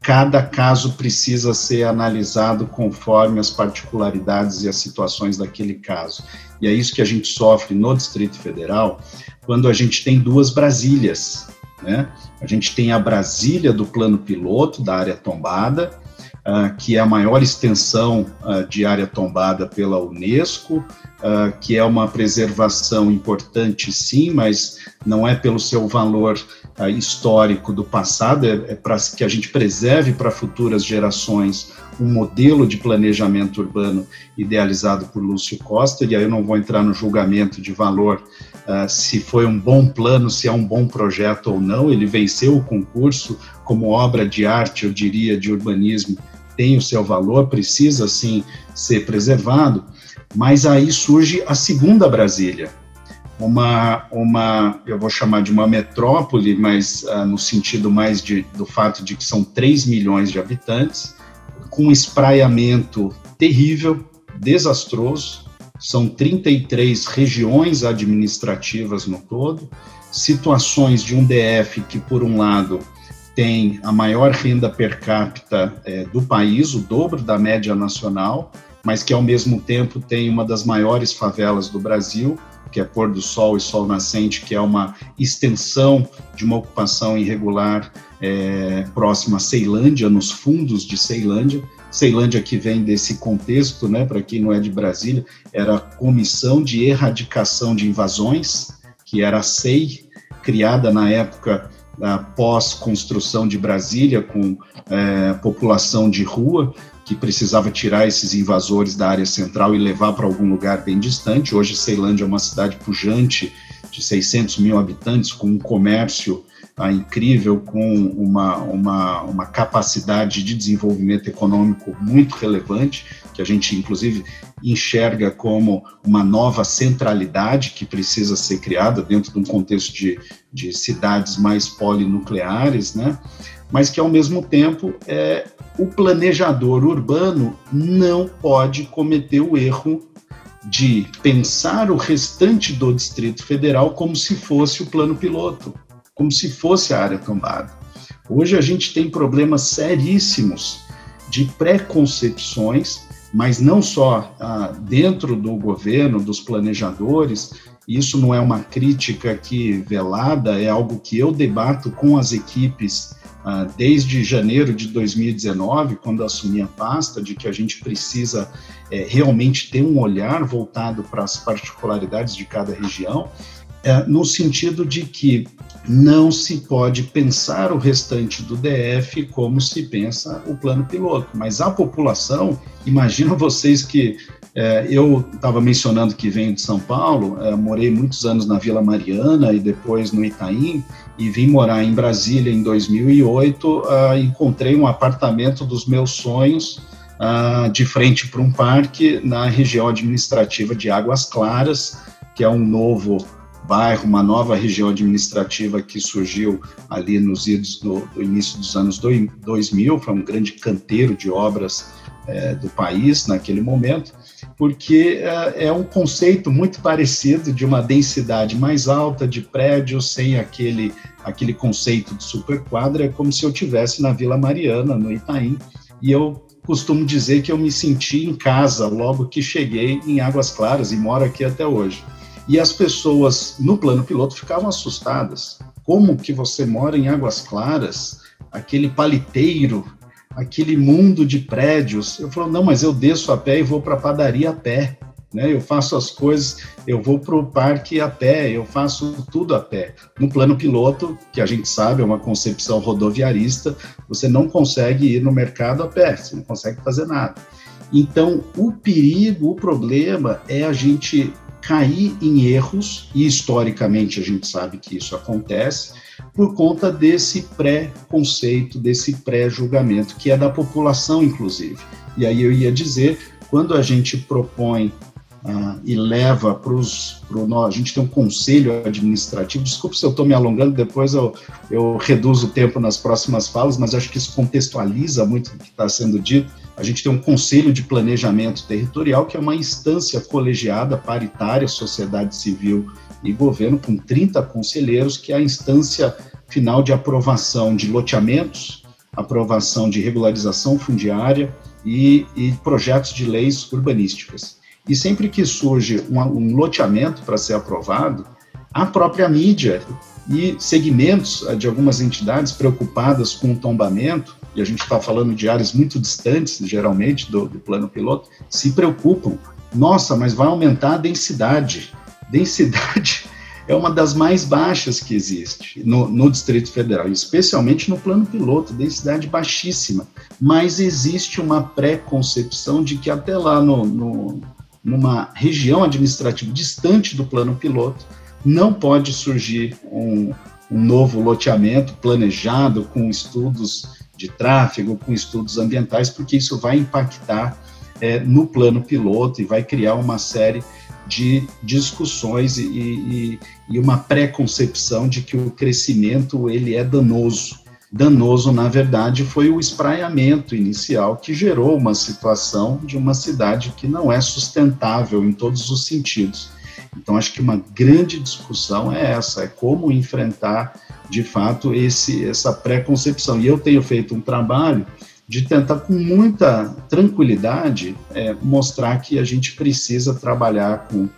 Cada caso precisa ser analisado conforme as particularidades e as situações daquele caso. E é isso que a gente sofre no Distrito Federal, quando a gente tem duas Brasílias. Né? A gente tem a Brasília do plano piloto da área tombada, uh, que é a maior extensão uh, de área tombada pela Unesco, uh, que é uma preservação importante, sim, mas não é pelo seu valor histórico do passado, é, é para que a gente preserve para futuras gerações um modelo de planejamento urbano idealizado por Lúcio Costa, e aí eu não vou entrar no julgamento de valor se foi um bom plano, se é um bom projeto ou não. Ele venceu o concurso como obra de arte, eu diria, de urbanismo, tem o seu valor, precisa sim ser preservado. Mas aí surge a segunda Brasília, uma, uma eu vou chamar de uma metrópole, mas uh, no sentido mais de, do fato de que são 3 milhões de habitantes, com um espraiamento terrível, desastroso, são 33 regiões administrativas no todo, situações de um DF que, por um lado, tem a maior renda per capita é, do país, o dobro da média nacional, mas que ao mesmo tempo tem uma das maiores favelas do Brasil, que é Pôr do Sol e Sol Nascente, que é uma extensão de uma ocupação irregular é, próxima a Ceilândia, nos fundos de Ceilândia, Ceilândia, que vem desse contexto, né, para quem não é de Brasília, era a Comissão de Erradicação de Invasões, que era a SEI, criada na época pós-construção de Brasília, com é, população de rua, que precisava tirar esses invasores da área central e levar para algum lugar bem distante. Hoje, Ceilândia é uma cidade pujante, de 600 mil habitantes, com um comércio ah, incrível, com uma, uma, uma capacidade de desenvolvimento econômico muito relevante, que a gente, inclusive, enxerga como uma nova centralidade que precisa ser criada dentro de um contexto de, de cidades mais polinucleares, né? mas que, ao mesmo tempo, é, o planejador urbano não pode cometer o erro de pensar o restante do Distrito Federal como se fosse o plano piloto como se fosse a área tombada. Hoje a gente tem problemas seríssimos de preconcepções, mas não só ah, dentro do governo, dos planejadores. Isso não é uma crítica aqui velada, é algo que eu debato com as equipes ah, desde janeiro de 2019, quando assumi a pasta, de que a gente precisa é, realmente ter um olhar voltado para as particularidades de cada região é, no sentido de que não se pode pensar o restante do DF como se pensa o plano piloto, mas a população, imagina vocês que é, eu estava mencionando que venho de São Paulo, é, morei muitos anos na Vila Mariana e depois no Itaim, e vim morar em Brasília em 2008. Ah, encontrei um apartamento dos meus sonhos ah, de frente para um parque na região administrativa de Águas Claras, que é um novo bairro, uma nova região administrativa que surgiu ali nos idos do, do início dos anos 2000, foi um grande canteiro de obras é, do país naquele momento, porque é, é, um conceito muito parecido de uma densidade mais alta de prédios, sem aquele, aquele conceito de superquadra, é como se eu tivesse na Vila Mariana, no Itaim, e eu costumo dizer que eu me senti em casa logo que cheguei em Águas Claras e moro aqui até hoje. E as pessoas no plano piloto ficavam assustadas. Como que você mora em Águas Claras, aquele paliteiro, aquele mundo de prédios? Eu falo, não, mas eu desço a pé e vou para a padaria a pé. Né? Eu faço as coisas, eu vou para o parque a pé, eu faço tudo a pé. No plano piloto, que a gente sabe é uma concepção rodoviarista, você não consegue ir no mercado a pé, você não consegue fazer nada. Então, o perigo, o problema é a gente cair em erros, e historicamente a gente sabe que isso acontece, por conta desse pré-conceito, desse pré-julgamento, que é da população, inclusive. E aí eu ia dizer, quando a gente propõe ah, e leva para os. A gente tem um conselho administrativo, desculpe se eu estou me alongando, depois eu, eu reduzo o tempo nas próximas falas, mas acho que isso contextualiza muito o que está sendo dito. A gente tem um conselho de planejamento territorial, que é uma instância colegiada, paritária, sociedade civil e governo, com 30 conselheiros, que é a instância final de aprovação de loteamentos, aprovação de regularização fundiária e, e projetos de leis urbanísticas. E sempre que surge um, um loteamento para ser aprovado, a própria mídia e segmentos eh, de algumas entidades preocupadas com o tombamento, e a gente está falando de áreas muito distantes, geralmente, do, do plano piloto, se preocupam. Nossa, mas vai aumentar a densidade. Densidade é uma das mais baixas que existe no, no, Distrito Federal, especialmente no plano piloto, densidade baixíssima. Mas existe uma pré-concepção de que até lá no, no, numa região administrativa distante do plano piloto, não pode surgir um, um novo loteamento planejado com estudos de tráfego, com estudos ambientais, porque isso vai impactar é, no plano piloto e vai criar uma série de discussões e, e, e uma pré-concepção de que o crescimento ele é danoso danoso, na verdade, foi o espraiamento inicial que gerou uma situação de uma cidade que não é sustentável em todos os sentidos. Então, acho que uma grande discussão é essa, é como enfrentar, de fato, esse, essa pré-concepção. E eu tenho feito um trabalho de tentar, com muita tranquilidade, é, mostrar que a gente precisa trabalhar com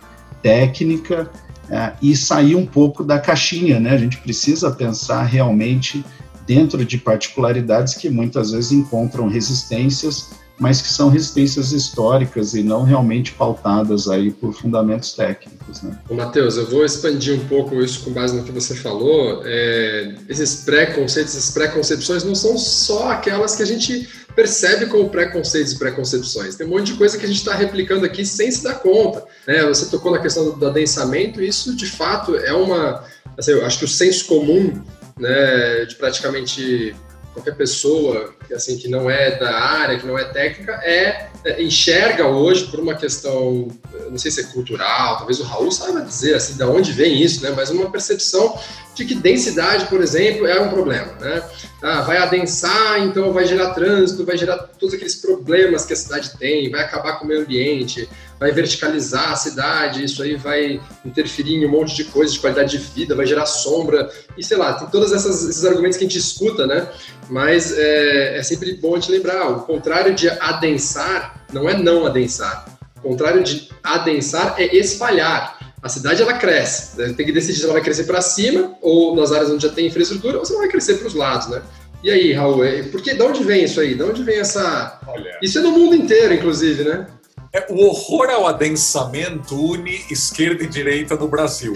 técnica é, e sair um pouco da caixinha, né? A gente precisa pensar realmente dentro de particularidades que muitas vezes encontram resistências, mas que são resistências históricas e não realmente pautadas aí por fundamentos técnicos. Né? Matheus, eu vou expandir um pouco isso com base no que você falou. É, esses preconceitos, essas preconcepções não são só aquelas que a gente percebe como preconceitos e preconcepções. Tem um monte de coisa que a gente está replicando aqui sem se dar conta. Né? Você tocou na questão do adensamento, isso de fato é uma. Assim, eu acho que o senso comum né, de praticamente qualquer pessoa assim que não é da área, que não é técnica, é, é, enxerga hoje por uma questão, não sei se é cultural, talvez o Raul saiba dizer assim, de onde vem isso, né? Mas uma percepção de que densidade, por exemplo, é um problema, né? Ah, vai adensar, então vai gerar trânsito, vai gerar todos aqueles problemas que a cidade tem, vai acabar com o meio ambiente, vai verticalizar a cidade, isso aí vai interferir em um monte de coisas de qualidade de vida, vai gerar sombra, e sei lá, tem todos esses argumentos que a gente escuta, né? Mas é, é sempre bom a gente lembrar, o contrário de adensar não é não adensar. O contrário de adensar é espalhar. A cidade ela cresce, né? tem que decidir se ela vai crescer para cima ou nas áreas onde já tem infraestrutura ou se ela vai crescer para os lados, né? E aí, Raul, é, porque de onde vem isso aí? De onde vem essa? Olha. Isso é no mundo inteiro, inclusive, né? É, o horror ao adensamento une esquerda e direita no Brasil.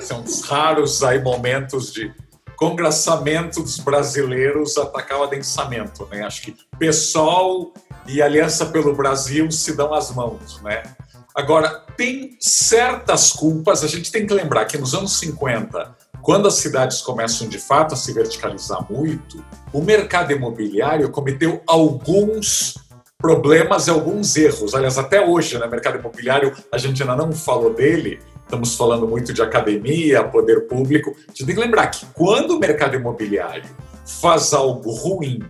São uns raros aí momentos de congraçamento dos brasileiros atacar o adensamento, né? Acho que PSOL e Aliança pelo Brasil se dão as mãos, né? Agora, tem certas culpas, a gente tem que lembrar que nos anos 50, quando as cidades começam de fato a se verticalizar muito, o mercado imobiliário cometeu alguns problemas e alguns erros. Aliás, até hoje, no né, mercado imobiliário, a gente ainda não falou dele, estamos falando muito de academia, poder público. A gente tem que lembrar que quando o mercado imobiliário faz algo ruim,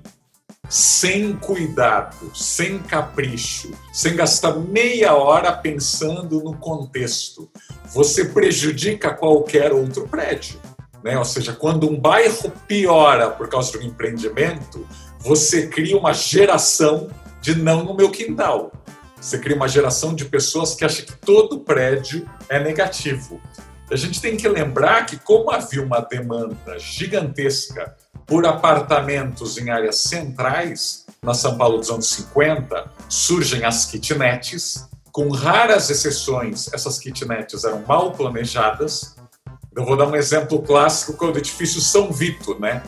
sem cuidado, sem capricho, sem gastar meia hora pensando no contexto, você prejudica qualquer outro prédio. Né? Ou seja, quando um bairro piora por causa de um empreendimento, você cria uma geração de não no meu quintal. Você cria uma geração de pessoas que acham que todo prédio é negativo. A gente tem que lembrar que, como havia uma demanda gigantesca por apartamentos em áreas centrais, na São Paulo dos anos 50, surgem as kitnets. Com raras exceções, essas kitnets eram mal planejadas. Eu vou dar um exemplo clássico, que é o edifício São Vito, né?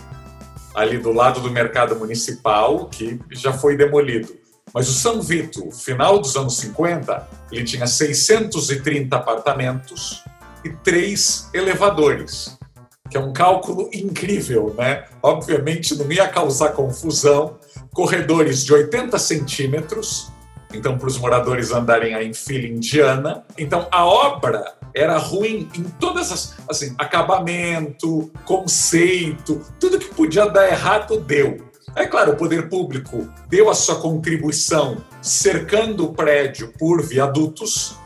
ali do lado do mercado municipal, que já foi demolido. Mas o São Vito, final dos anos 50, ele tinha 630 apartamentos e três elevadores que é um cálculo incrível, né? Obviamente não ia causar confusão. Corredores de 80 centímetros, então para os moradores andarem aí em fila indiana. Então a obra era ruim em todas as, assim, acabamento, conceito, tudo que podia dar errado deu. É claro, o poder público deu a sua contribuição cercando o prédio por viadutos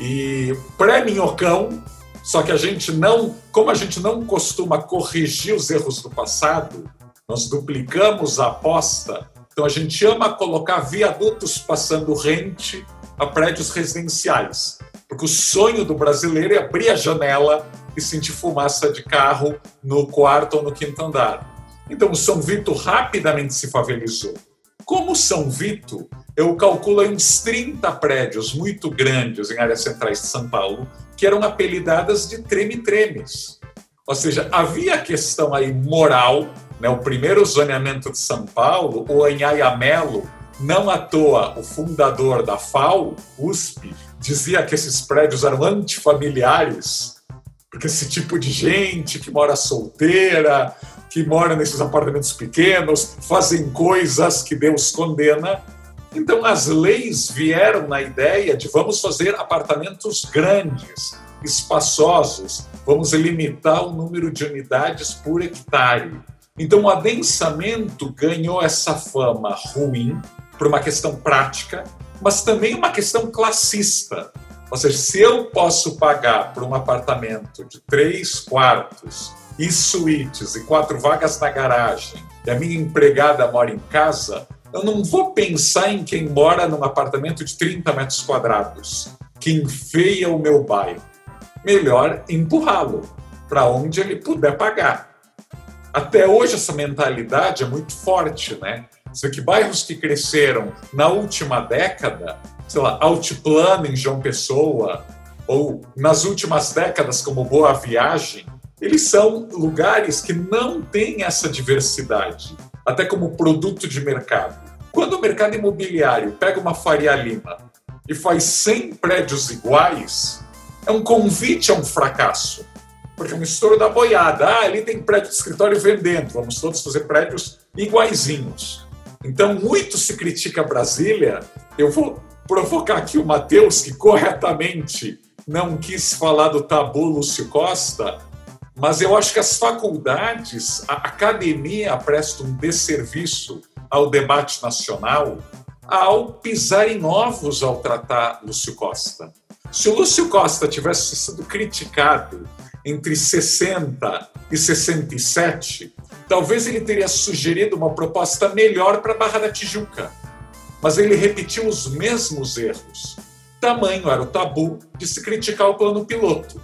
e pré-minhocão só que a gente não, como a gente não costuma corrigir os erros do passado, nós duplicamos a aposta. Então a gente ama colocar viadutos passando rente a prédios residenciais, porque o sonho do brasileiro é abrir a janela e sentir fumaça de carro no quarto ou no quinto andar. Então o São Vito rapidamente se favelizou. Como São Vito, eu calculo uns 30 prédios muito grandes em áreas centrais de São Paulo que eram apelidadas de treme-tremes. Ou seja, havia a questão aí moral, né? o primeiro zoneamento de São Paulo, o Anhaia Melo, não à toa, o fundador da FAO, USP, dizia que esses prédios eram antifamiliares, porque esse tipo de gente que mora solteira, que mora nesses apartamentos pequenos, fazem coisas que Deus condena, então, as leis vieram na ideia de vamos fazer apartamentos grandes, espaçosos, vamos limitar o número de unidades por hectare. Então, o adensamento ganhou essa fama ruim por uma questão prática, mas também uma questão classista. Ou seja, se eu posso pagar por um apartamento de três quartos e suítes e quatro vagas na garagem, e a minha empregada mora em casa, eu não vou pensar em quem mora num apartamento de 30 metros quadrados, que enfeia o meu bairro. Melhor empurrá-lo para onde ele puder pagar. Até hoje essa mentalidade é muito forte, né? Você que bairros que cresceram na última década, sei lá, Altiplano em João Pessoa, ou nas últimas décadas como Boa Viagem, eles são lugares que não têm essa diversidade até como produto de mercado. Quando o mercado imobiliário pega uma Faria Lima e faz 100 prédios iguais, é um convite a um fracasso. Porque é um estouro da boiada. Ah, ali tem prédio de escritório vendendo, vamos todos fazer prédios iguaizinhos. Então, muito se critica Brasília. Eu vou provocar aqui o Matheus, que corretamente não quis falar do tabu Lúcio Costa, mas eu acho que as faculdades, a academia presta um desserviço ao debate nacional ao pisar em ovos ao tratar Lúcio Costa. Se o Lúcio Costa tivesse sido criticado entre 60 e 67, talvez ele teria sugerido uma proposta melhor para a Barra da Tijuca. Mas ele repetiu os mesmos erros. Tamanho era o tabu de se criticar o plano piloto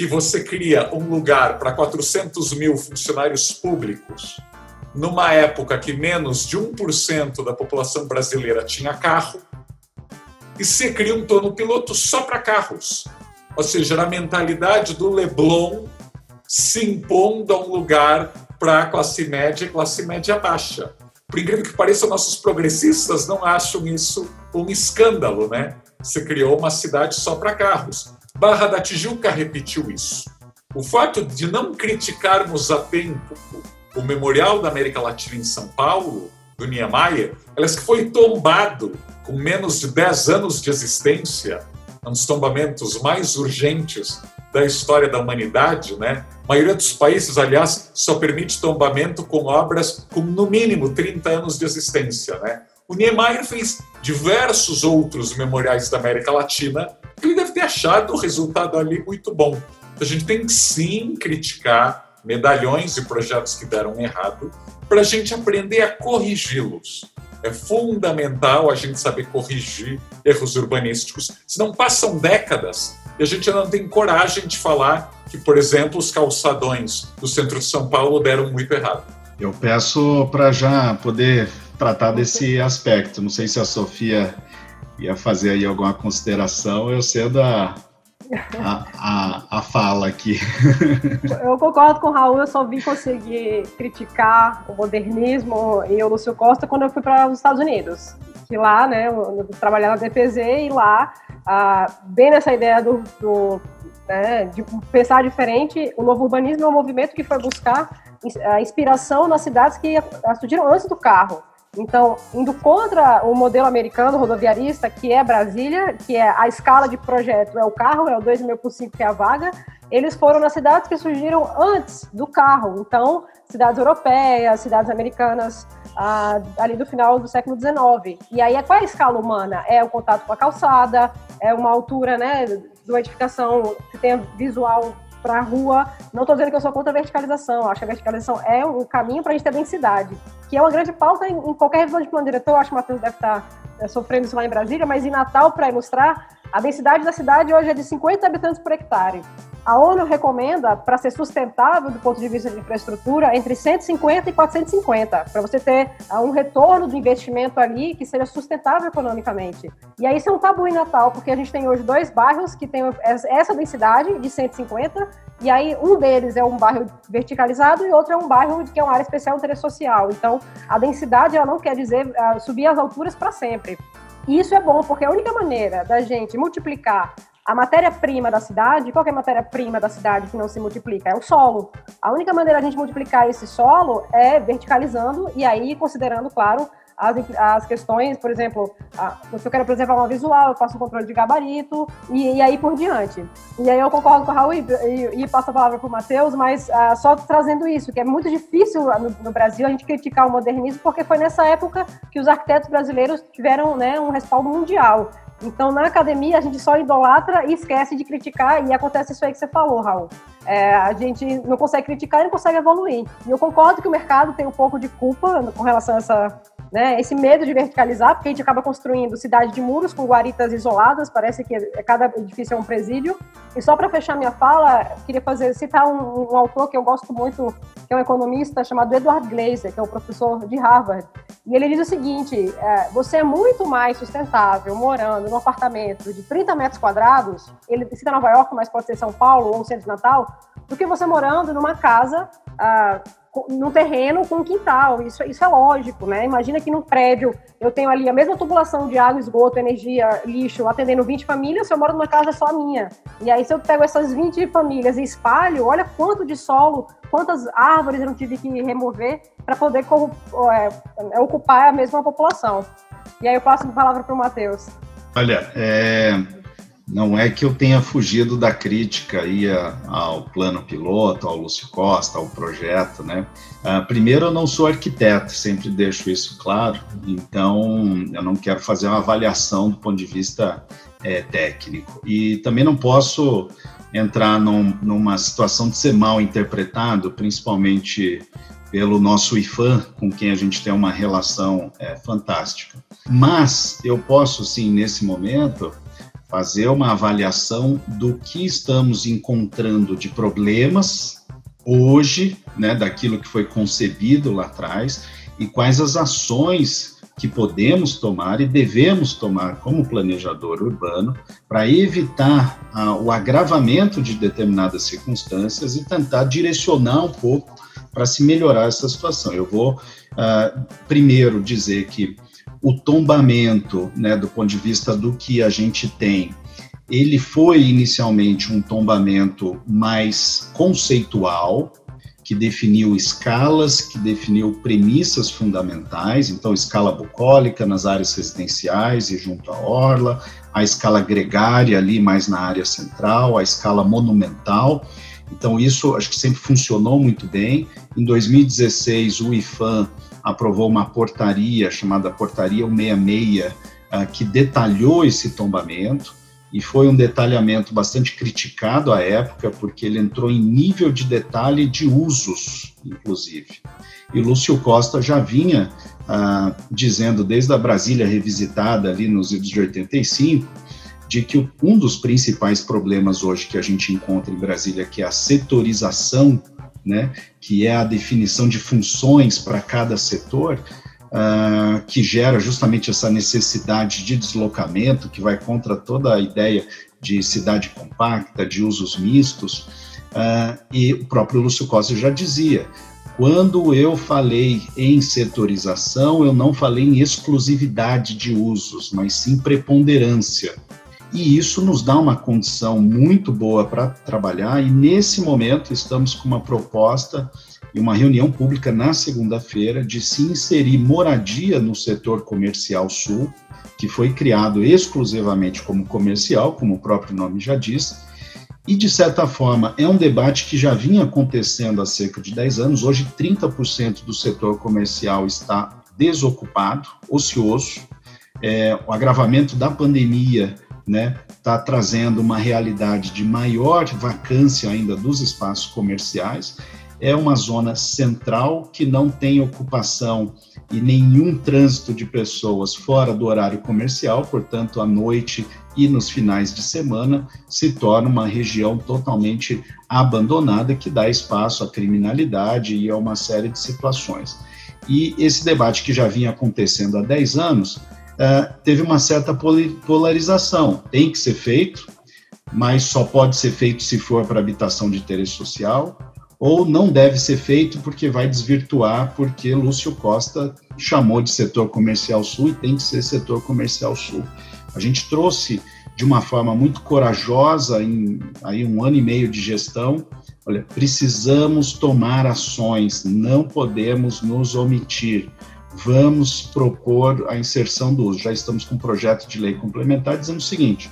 que você cria um lugar para 400 mil funcionários públicos, numa época que menos de 1% da população brasileira tinha carro, e você cria um torno piloto só para carros. Ou seja, a mentalidade do Leblon se impondo a um lugar para classe média e classe média baixa. Por incrível que pareça, nossos progressistas não acham isso um escândalo, né? Você criou uma cidade só para carros. Barra da Tijuca repetiu isso. O fato de não criticarmos a tempo o Memorial da América Latina em São Paulo, do Niemeyer, aliás, que foi tombado com menos de 10 anos de existência, um dos tombamentos mais urgentes da história da humanidade, né? A maioria dos países, aliás, só permite tombamento com obras com no mínimo 30 anos de existência, né? O Niemeyer fez diversos outros memoriais da América Latina deve ter achado o resultado ali muito bom. Então, a gente tem que sim criticar medalhões e projetos que deram errado para a gente aprender a corrigi-los. é fundamental a gente saber corrigir erros urbanísticos, senão passam décadas e a gente não tem coragem de falar que, por exemplo, os calçadões do centro de São Paulo deram muito errado. Eu peço para já poder tratar desse aspecto. Não sei se a Sofia ia fazer aí alguma consideração, eu cedo a, a, a, a, fala aqui. Eu concordo com o Raul, eu só vim conseguir criticar o modernismo e o Lúcio Costa quando eu fui para os Estados Unidos. Que lá, né, eu trabalhava na DPZ e lá, ah, bem nessa ideia do, do né, de pensar diferente, o novo urbanismo é um movimento que foi buscar a inspiração nas cidades que surgiram antes do carro. Então, indo contra o modelo americano rodoviarista, que é Brasília, que é a escala de projeto é o carro, é o 2 mil por 5 que é a vaga, eles foram nas cidades que surgiram antes do carro. Então, cidades europeias, cidades americanas, ah, ali do final do século XIX. E aí, qual é a escala humana? É o contato com a calçada, é uma altura, né, de uma edificação que tenha visual para a rua. Não estou dizendo que eu sou contra a verticalização, acho que a verticalização é um caminho para a gente ter densidade, que é uma grande pauta em, em qualquer revisão de plano diretor. Acho que o Matheus deve estar é, sofrendo isso lá em Brasília, mas em Natal, para ilustrar, a densidade da cidade hoje é de 50 habitantes por hectare. A ONU recomenda, para ser sustentável do ponto de vista de infraestrutura, entre 150 e 450, para você ter ah, um retorno do investimento ali que seja sustentável economicamente. E aí isso é um tabu em Natal, porque a gente tem hoje dois bairros que têm essa densidade de 150, e aí um deles é um bairro verticalizado e outro é um bairro que é uma área especial de interesse social. Então, a densidade ela não quer dizer uh, subir as alturas para sempre. E isso é bom, porque a única maneira da gente multiplicar a matéria-prima da cidade, qual é a matéria-prima da cidade que não se multiplica? É o solo. A única maneira de a gente multiplicar esse solo é verticalizando e aí considerando, claro, as, as questões, por exemplo, a, se eu quero preservar uma visual, eu faço um controle de gabarito e, e aí por diante. E aí eu concordo com o Raul e, e, e passo a palavra para o Matheus, mas uh, só trazendo isso, que é muito difícil no, no, Brasil a gente criticar o modernismo, porque foi nessa época que os arquitetos brasileiros tiveram né, um respaldo mundial. Então, na academia, a gente só idolatra e esquece de criticar, e acontece isso aí que você falou, Raul. É, a gente não consegue criticar e não consegue evoluir. E eu concordo que o mercado tem um pouco de culpa com relação a essa, né, esse medo de verticalizar, porque a gente acaba construindo cidade de muros com guaritas isoladas, parece que cada edifício é um presídio. E só para fechar minha fala, queria fazer citar um, um, autor que eu gosto muito, que é um economista chamado Edward Glaser, que é um professor de Harvard. E ele diz o seguinte: é, você é muito mais sustentável morando num apartamento de 30 metros quadrados, ele cita Nova York, mas pode ser São Paulo ou Centro de Natal, do que você morando numa casa. Ah, no terreno com quintal. Isso, isso é lógico, né? Imagina que no prédio eu tenho ali a mesma tubulação de água, esgoto, energia, lixo, atendendo 20 famílias, se eu moro numa casa só minha. E aí, se eu pego essas 20 famílias e espalho, olha quanto de solo, quantas árvores eu não tive que remover para poder é, é, ocupar a mesma população. E aí eu passo a palavra para o Matheus. Olha, é, não é que eu tenha fugido da crítica aí ao plano piloto, ao Lúcio Costa, ao projeto, né? Uh, primeiro, eu não sou arquiteto, sempre deixo isso claro, então eu não quero fazer uma avaliação do ponto de vista é, técnico. E também não posso entrar num, numa situação de ser mal interpretado, principalmente pelo nosso IFAM, com quem a gente tem uma relação é, fantástica. Mas eu posso, sim, nesse momento, fazer uma avaliação do que estamos encontrando de problemas hoje, né, daquilo que foi concebido lá atrás e quais as ações que podemos tomar e devemos tomar como planejador urbano para evitar ah, o agravamento de determinadas circunstâncias e tentar direcionar um pouco para se melhorar essa situação. Eu vou ah, primeiro dizer que o tombamento, né, do ponto de vista do que a gente tem, ele foi inicialmente um tombamento mais conceitual, que definiu escalas, que definiu premissas fundamentais, então escala bucólica nas áreas residenciais e junto à orla, a escala gregária ali mais na área central, a escala monumental. Então isso acho que sempre funcionou muito bem. Em 2016 o IFAM aprovou uma portaria chamada Portaria 166, uh, que detalhou esse tombamento. e foi um detalhamento bastante criticado à época, porque ele entrou em nível de detalhe de usos, inclusive. E Lúcio Costa já vinha ah, dizendo, desde a Brasília revisitada, ali nos idos de 85, de que um dos principais problemas hoje que a gente encontra em Brasília, que é a setorização, né, que é a definição de funções para cada setor, uh, que gera justamente essa necessidade de deslocamento, que vai contra toda a ideia de cidade compacta, de usos mistos, uh, e o próprio Lúcio Costa já dizia, quando eu falei em setorização, eu não falei em exclusividade de usos, mas sim preponderância. E isso nos dá uma condição muito boa para trabalhar, e nesse momento estamos com uma proposta e uma reunião pública na segunda-feira de se inserir moradia no setor comercial sul, que foi criado exclusivamente como comercial, como o próprio nome já diz, e de certa forma é um debate que já vinha acontecendo há cerca de 10 anos. Hoje, 30% do setor comercial está desocupado, ocioso. É, o agravamento da pandemia né, está trazendo uma realidade de maior vacância ainda dos espaços comerciais é uma zona central que não tem ocupação e nenhum trânsito de pessoas fora do horário comercial, portanto, à noite e nos finais de semana, se torna uma região totalmente abandonada que dá espaço à criminalidade e a uma série de situações. E esse debate que já vinha acontecendo há 10 anos uh, teve uma certa polarização. Tem que ser feito, mas só pode ser feito se for para habitação de interesse social, ou não deve ser feito porque vai desvirtuar, porque Lúcio Costa chamou de setor comercial sul e tem que ser setor comercial sul. A gente trouxe de uma forma muito corajosa, em aí um ano e meio de gestão, olha, precisamos tomar ações, não podemos nos omitir. Vamos propor a inserção do uso. Já estamos com um projeto de lei complementar dizendo o seguinte: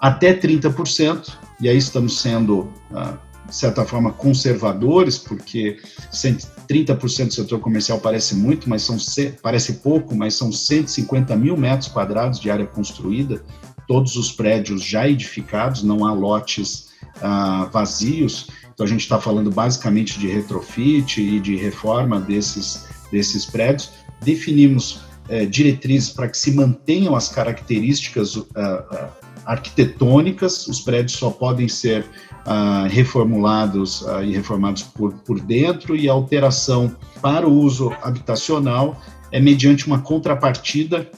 até 30%, e aí estamos sendo ah, de certa forma, conservadores, porque 30% do setor comercial parece muito, mas são parece pouco, mas são 150 mil metros quadrados de área construída, todos os prédios já edificados, não há lotes ah, vazios. Então a gente está falando basicamente de retrofit e de reforma desses, desses prédios. Definimos eh, diretrizes para que se mantenham as características ah, arquitetônicas, os prédios só podem ser ah, reformulados e reformados por, por dentro, e a alteração para o uso habitacional é mediante uma contrapartida,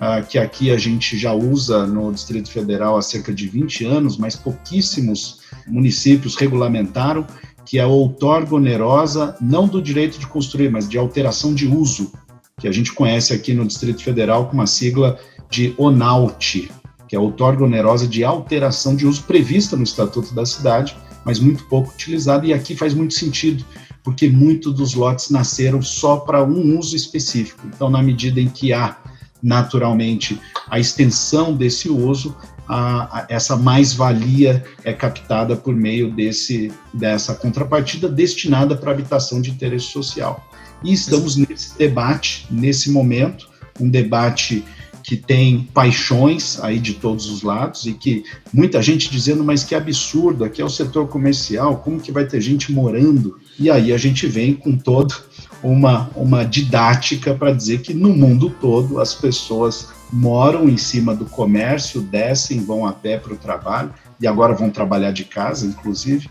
ah, que aqui a gente já usa no Distrito Federal há cerca de 20 anos, mas pouquíssimos municípios regulamentaram, que é a outorga onerosa, não do direito de construir, mas de alteração de uso, que a gente conhece aqui no Distrito Federal com uma sigla de ONAUT, que é a outorga onerosa de alteração de uso prevista no Estatuto da Cidade, mas muito pouco utilizada, e aqui faz muito sentido, porque muitos dos lotes nasceram só para um uso específico. Então, na medida em que há, naturalmente, a extensão desse uso, a, a, essa mais-valia é captada por meio desse, dessa contrapartida destinada para habitação de interesse social. E estamos nesse debate, nesse momento, um debate que tem paixões aí de todos os lados e que muita gente dizendo, mas que absurdo, aqui é o setor comercial, como que vai ter gente morando? E aí a gente vem com toda uma, uma didática para dizer que no mundo todo as pessoas moram em cima do comércio, descem, vão a pé para o trabalho e agora vão trabalhar de casa, inclusive.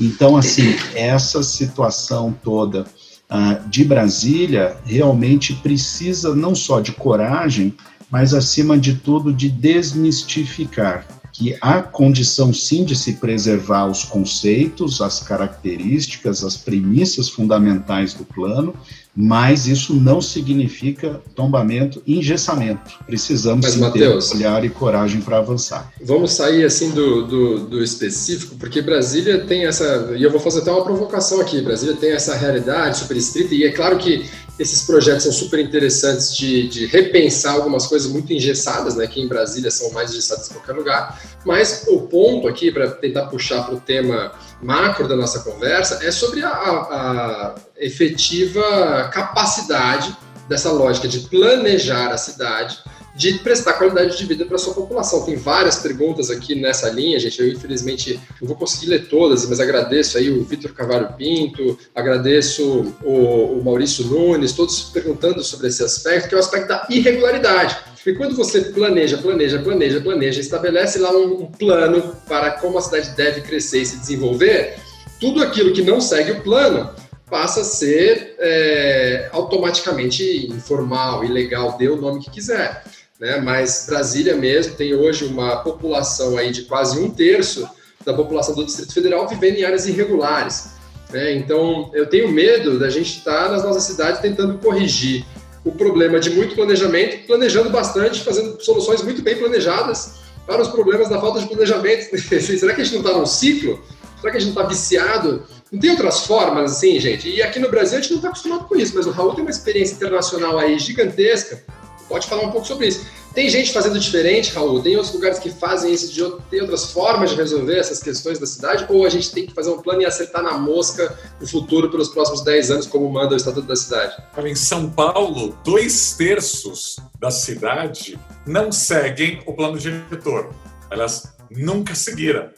Então, assim, essa situação toda uh, de Brasília realmente precisa não só de coragem, mas acima de tudo de desmistificar que há condição sim de se preservar os conceitos, as características, as premissas fundamentais do plano, mas isso não significa tombamento e engessamento. Precisamos mas, sim Mateus, ter olhar e coragem para avançar. Vamos sair assim do, do, do, específico, porque Brasília tem essa, e eu vou fazer até uma provocação aqui, Brasília tem essa realidade super estrita, e é claro que esses projetos são super interessantes de, de, repensar algumas coisas muito engessadas, né, que em Brasília são mais engessadas em qualquer lugar. Mas o ponto aqui, para tentar puxar para o tema macro da nossa conversa, é sobre a, a efetiva capacidade dessa lógica de planejar a cidade de prestar qualidade de vida para a sua população. Tem várias perguntas aqui nessa linha, gente. Eu, infelizmente, não vou conseguir ler todas, mas agradeço aí o Vitor Cavalho Pinto, agradeço o, o Maurício Nunes, todos perguntando sobre esse aspecto, que é o aspecto da irregularidade. Porque quando você planeja, planeja, planeja, planeja, estabelece lá um, um plano para como a cidade deve crescer e se desenvolver, tudo aquilo que não segue o plano passa a ser é, automaticamente informal, ilegal, dê o nome que quiser. Né? Mas Brasília mesmo tem hoje uma população aí de quase um terço da população do Distrito Federal vivendo em áreas irregulares. Né? Então, eu tenho medo da gente estar nas nossas cidades tentando corrigir o problema de muito planejamento, planejando bastante, fazendo soluções muito bem planejadas para os problemas da falta de planejamento. Será que a gente não está num ciclo? Será que a gente não está viciado? Não tem outras formas assim, gente? E aqui no Brasil a gente não está acostumado com isso, mas o Raul tem uma experiência internacional aí gigantesca. Pode falar um pouco sobre isso. Tem gente fazendo diferente, Raul? Tem outros lugares que fazem isso, de, tem outras formas de resolver essas questões da cidade? Ou a gente tem que fazer um plano e acertar na mosca o futuro pelos próximos 10 anos, como manda o Estatuto da Cidade? Em São Paulo, dois terços da cidade não seguem o plano diretor. Elas nunca seguiram.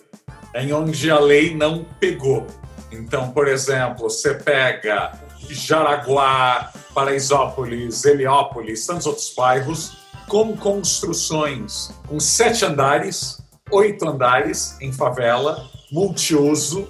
É em onde a lei não pegou. Então, por exemplo, você pega Jaraguá, Paraisópolis, Heliópolis, tantos outros bairros, com construções com sete andares, oito andares em favela, multiuso.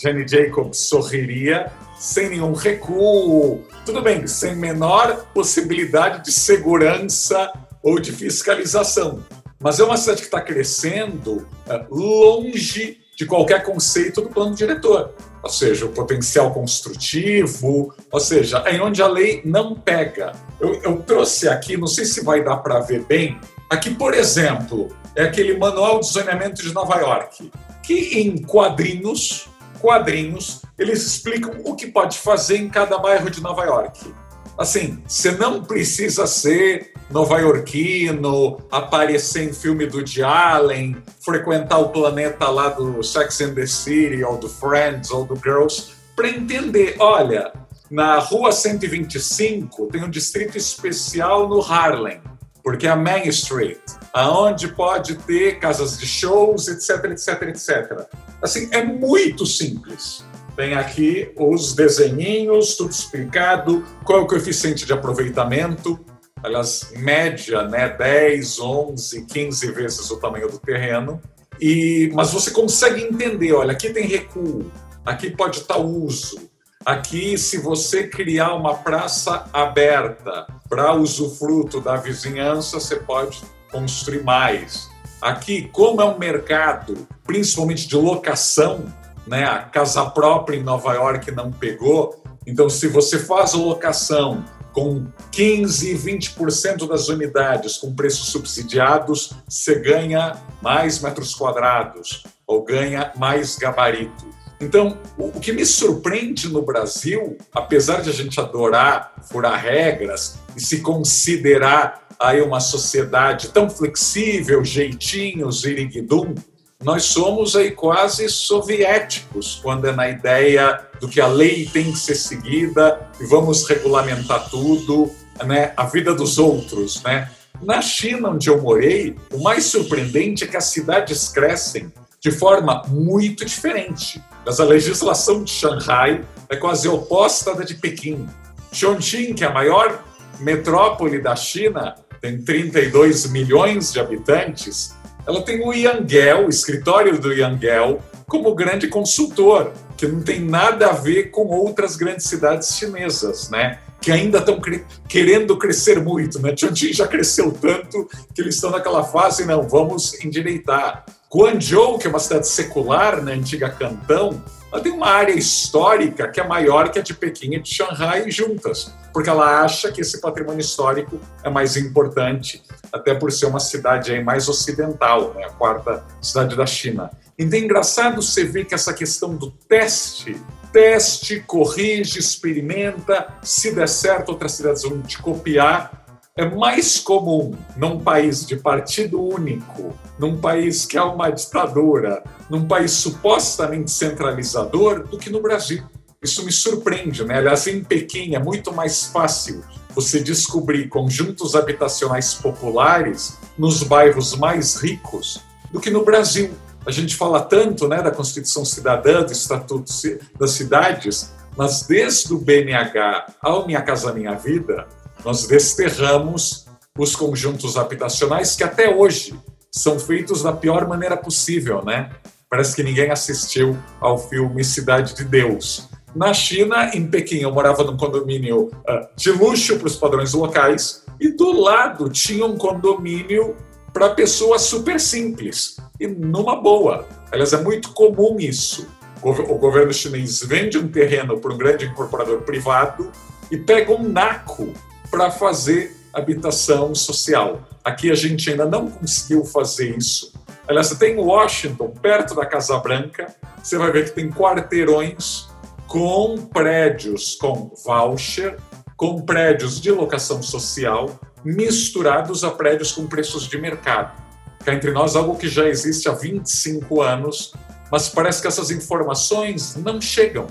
Jenny Jacobs sorriria, sem nenhum recuo, tudo bem, sem menor possibilidade de segurança ou de fiscalização. Mas é uma cidade que está crescendo é, longe de qualquer conceito do plano diretor ou seja, o potencial construtivo, ou seja, é onde a lei não pega. Eu, eu trouxe aqui, não sei se vai dar para ver bem, aqui, por exemplo, é aquele manual de zoneamento de Nova York, que em quadrinhos, quadrinhos, eles explicam o que pode fazer em cada bairro de Nova York. Assim, você não precisa ser nova-iorquino, aparecer em filme do Woody Allen, frequentar o planeta lá do Sex and the City, ou do Friends, ou do Girls, para entender, olha, na rua 125 tem um distrito especial no Harlem, porque é a Main Street, aonde pode ter casas de shows, etc, etc, etc. Assim, é muito simples. Tem aqui os desenhinhos, tudo explicado, qual é o coeficiente de aproveitamento, aliás, média, né, 10, 11, 15 vezes o tamanho do terreno. E, mas você consegue entender, olha, aqui tem recuo, aqui pode estar uso, aqui se você criar uma praça aberta para usufruto da vizinhança, você pode construir mais. Aqui, como é um mercado, principalmente de locação, né? A casa própria em Nova York não pegou. Então, se você faz locação com 15, 20% das unidades com preços subsidiados, você ganha mais metros quadrados ou ganha mais gabarito. Então, o que me surpreende no Brasil, apesar de a gente adorar furar regras e se considerar aí uma sociedade tão flexível, jeitinhos, iriguidum, nós somos aí quase soviéticos quando é na ideia do que a lei tem que ser seguida e vamos regulamentar tudo, né? A vida dos outros, né? Na China, onde eu morei, o mais surpreendente é que as cidades crescem de forma muito diferente. Mas a legislação de Xangai é quase oposta da de Pequim. Chongqing, que é a maior metrópole da China, tem 32 milhões de habitantes, ela tem o Yangel, o escritório do Yangel, como grande consultor, que não tem nada a ver com outras grandes cidades chinesas, né? Que ainda estão cre querendo crescer muito, né? Tianjin já cresceu tanto que eles estão naquela fase, não, vamos endireitar. Guangzhou, que é uma cidade secular, né, antiga Cantão, ela tem uma área histórica que é maior que a de Pequim e de Xangai juntas, porque ela acha que esse patrimônio histórico é mais importante, até por ser uma cidade aí mais ocidental, né, a quarta cidade da China. Então é engraçado você ver que essa questão do teste, teste, corrige, experimenta, se der certo, outras cidades vão te copiar, é mais comum num país de partido único, num país que é uma ditadura, num país supostamente centralizador, do que no Brasil. Isso me surpreende, né? Aliás, em Pequim é muito mais fácil você descobrir conjuntos habitacionais populares nos bairros mais ricos do que no Brasil. A gente fala tanto né, da Constituição Cidadã, do Estatuto das Cidades, mas desde o BNH ao Minha Casa Minha Vida, nós desterramos os conjuntos habitacionais que até hoje são feitos da pior maneira possível, né? Parece que ninguém assistiu ao filme Cidade de Deus. Na China, em Pequim, eu morava num condomínio uh, de luxo para os padrões locais e do lado tinha um condomínio para pessoas super simples e numa boa. Aliás, é muito comum isso. O governo chinês vende um terreno para um grande incorporador privado e pega um naco para fazer habitação social. Aqui a gente ainda não conseguiu fazer isso. Aliás, você tem Washington, perto da Casa Branca, você vai ver que tem quarteirões com prédios com voucher, com prédios de locação social, misturados a prédios com preços de mercado. Cá entre nós, algo que já existe há 25 anos, mas parece que essas informações não chegam.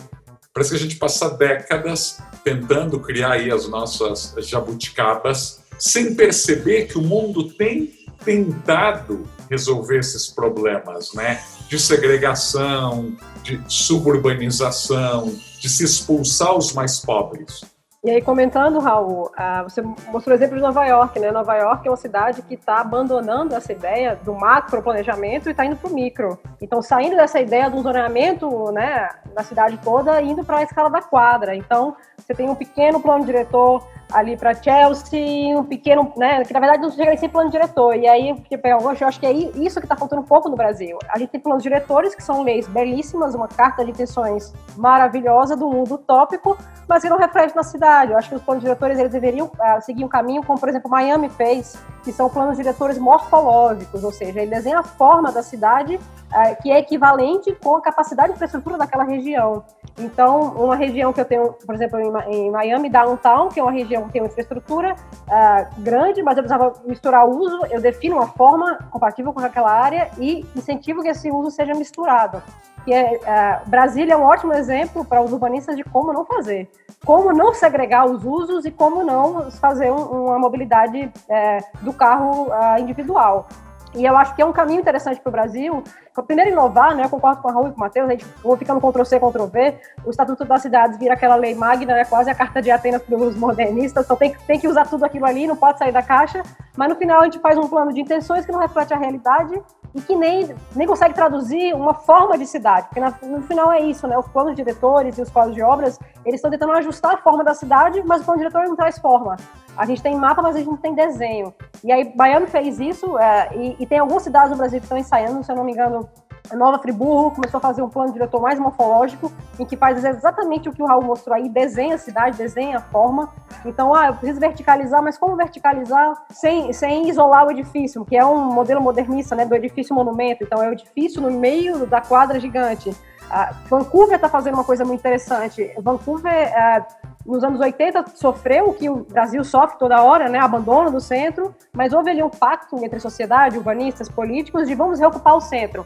Parece que a gente passa décadas tentando criar aí as nossas jabuticabas, sem perceber que o mundo tem tentado resolver esses problemas, né? De segregação, de suburbanização, de se expulsar os mais pobres. E aí, comentando, Raul, ah, você mostrou o exemplo de Nova York, né? Nova York é uma cidade que está abandonando essa ideia do macro planejamento e está indo para o micro. Então, saindo dessa ideia do zonamento né, da cidade toda, indo para a escala da quadra. Então, você tem um pequeno plano diretor ali para Chelsea, um pequeno, né, que na verdade não chega nem ser plano diretor. E aí, tipo, eu acho que é isso que está faltando um pouco no Brasil. A gente tem planos diretores que são leis belíssimas, uma carta de intenções maravilhosa do mundo utópico, mas que não reflete na cidade. Eu acho que os planos diretores eles deveriam uh, seguir um caminho como, por exemplo, Miami fez, que são planos diretores morfológicos, ou seja, ele desenha a forma da cidade uh, que é equivalente com a capacidade de infraestrutura daquela região. Então, uma região que eu tenho, por exemplo, em, Miami, Downtown, que é uma região que tem uma infraestrutura uh, grande, mas eu precisava misturar o uso, eu defino uma forma compatível com aquela área e incentivo que esse uso seja misturado. Que é, uh, Brasília é um ótimo exemplo para os urbanistas de como não fazer. Como não segregar os usos e como não fazer um, uma mobilidade uh, do carro uh, individual. E eu acho que é um caminho interessante para o Brasil. Primeiro, inovar, né? Eu concordo com a Raul e com o Matheus, a gente ficando Ctrl-C, Ctrl-V. O Estatuto das Cidades vira aquela lei magna, né, quase a carta de Atenas para os modernistas. Então tem, tem que usar tudo aquilo ali, não pode sair da caixa. Mas no final a gente faz um plano de intenções que não reflete a realidade e que nem, nem consegue traduzir uma forma de cidade. Porque na, no final é isso, né? Os planos diretores e os planos de obras, eles estão tentando ajustar a forma da cidade, mas o plano diretor não traz forma. A gente tem mapa, mas a gente não tem desenho. E aí, Miami fez isso, é, e, e, tem algumas cidades no Brasil que estão ensaiando, se eu não me engano, Nova Friburgo começou a fazer um plano diretor mais morfológico, em que faz exatamente o que o Raul mostrou aí, desenha a cidade, desenha a forma. Então, ah, eu preciso verticalizar, mas como verticalizar sem, sem isolar o edifício, que é um modelo modernista, né, do edifício monumento. Então, é o edifício no meio da quadra gigante. Ah, Vancouver está fazendo uma coisa muito interessante. Vancouver ah, nos anos 80 sofreu o que o Brasil sofre toda hora, né, abandono do centro, mas houve ali um pacto entre sociedade, urbanistas, políticos, de vamos reocupar o centro.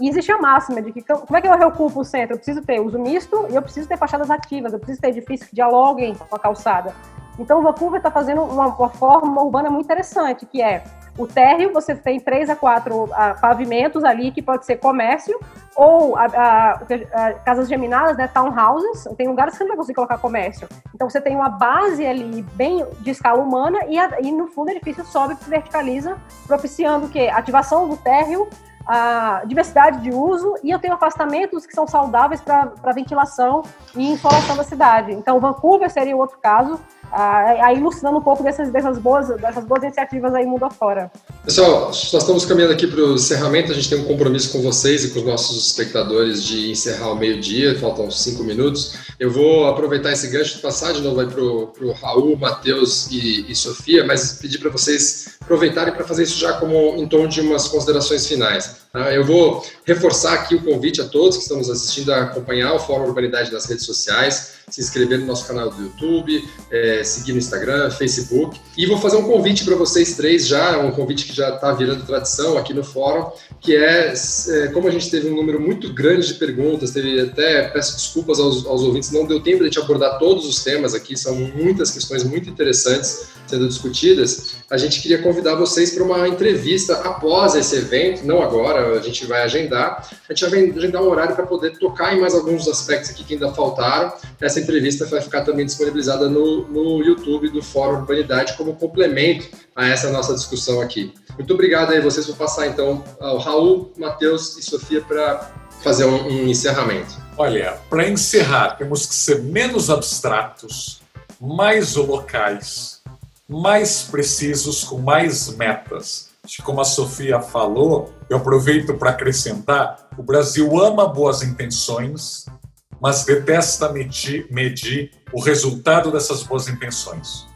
E existe a máxima de que como é que eu reocupo o centro? Eu preciso ter uso misto e eu preciso ter fachadas ativas, eu preciso ter edifícios que dialoguem com a calçada. Então, o Vancouver está fazendo uma, uma, forma urbana muito interessante, que é o térreo, você tem três a quatro a, pavimentos ali, que pode ser comércio, ou a, a, casas geminadas, né, townhouses, tem lugares que você não vai conseguir colocar comércio. Então, você tem uma base ali bem de escala humana e, e no fundo, o edifício sobe, verticaliza, propiciando o quê? Ativação do térreo, a diversidade de uso e eu tenho afastamentos que são saudáveis para ventilação e insolação da cidade. Então, Vancouver seria outro caso, aí ilustrando um pouco dessas, dessas, boas, dessas boas iniciativas aí mundo afora. Pessoal, nós estamos caminhando aqui para o encerramento, a gente tem um compromisso com vocês e com os nossos espectadores de encerrar ao meio-dia, faltam cinco minutos. Eu vou aproveitar esse gancho de passar de novo para o Raul, Matheus e, e Sofia, mas pedir para vocês aproveitarem para fazer isso já como em tom de umas considerações finais. Ah, eu vou reforçar aqui o convite a todos que estão nos assistindo a acompanhar o Fórum Urbanidade nas redes sociais, se inscrever no nosso canal do YouTube, é, seguir no Instagram, Facebook. E vou fazer um convite para vocês três já, um convite que já está virando tradição aqui no Fórum, que é, é, como a gente teve um número muito grande de perguntas, teve até, peço desculpas aos, aos ouvintes, não deu tempo de a gente abordar todos os temas aqui, são muitas questões muito interessantes sendo discutidas, a gente queria convidar vocês para uma entrevista após esse evento, não agora, a gente vai agendar, a gente vai agendar um horário para poder tocar em mais alguns aspectos aqui que ainda faltaram. Essa entrevista vai ficar também disponibilizada no, no YouTube do Fórum Urbanidade como complemento a essa nossa discussão aqui. Muito obrigado aí vocês, vou passar então ao Raul, Matheus e Sofia para fazer um, um encerramento. Olha, para encerrar, temos que ser menos abstratos, mais locais, mais precisos, com mais metas. Como a Sofia falou, eu aproveito para acrescentar: o Brasil ama boas intenções, mas detesta medir, medir o resultado dessas boas intenções.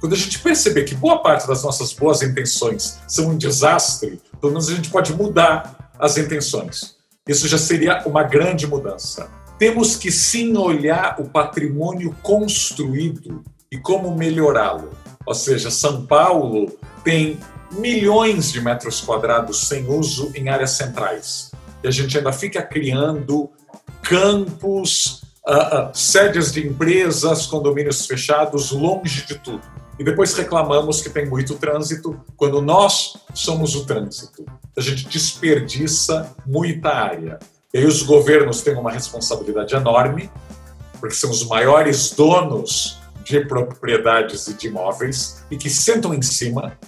Quando a gente perceber que boa parte das nossas boas intenções são um desastre, pelo menos a gente pode mudar as intenções. Isso já seria uma grande mudança. Temos que sim olhar o patrimônio construído e como melhorá-lo. Ou seja, São Paulo tem milhões de metros quadrados sem uso em áreas centrais. E a gente ainda fica criando campos, uh, uh, sedes de empresas, condomínios fechados, longe de tudo. E depois reclamamos que tem muito trânsito, quando nós somos o trânsito. A gente desperdiça muita área. E aí os governos têm uma responsabilidade enorme, porque são os maiores donos de propriedades e de imóveis e que sentam em cima.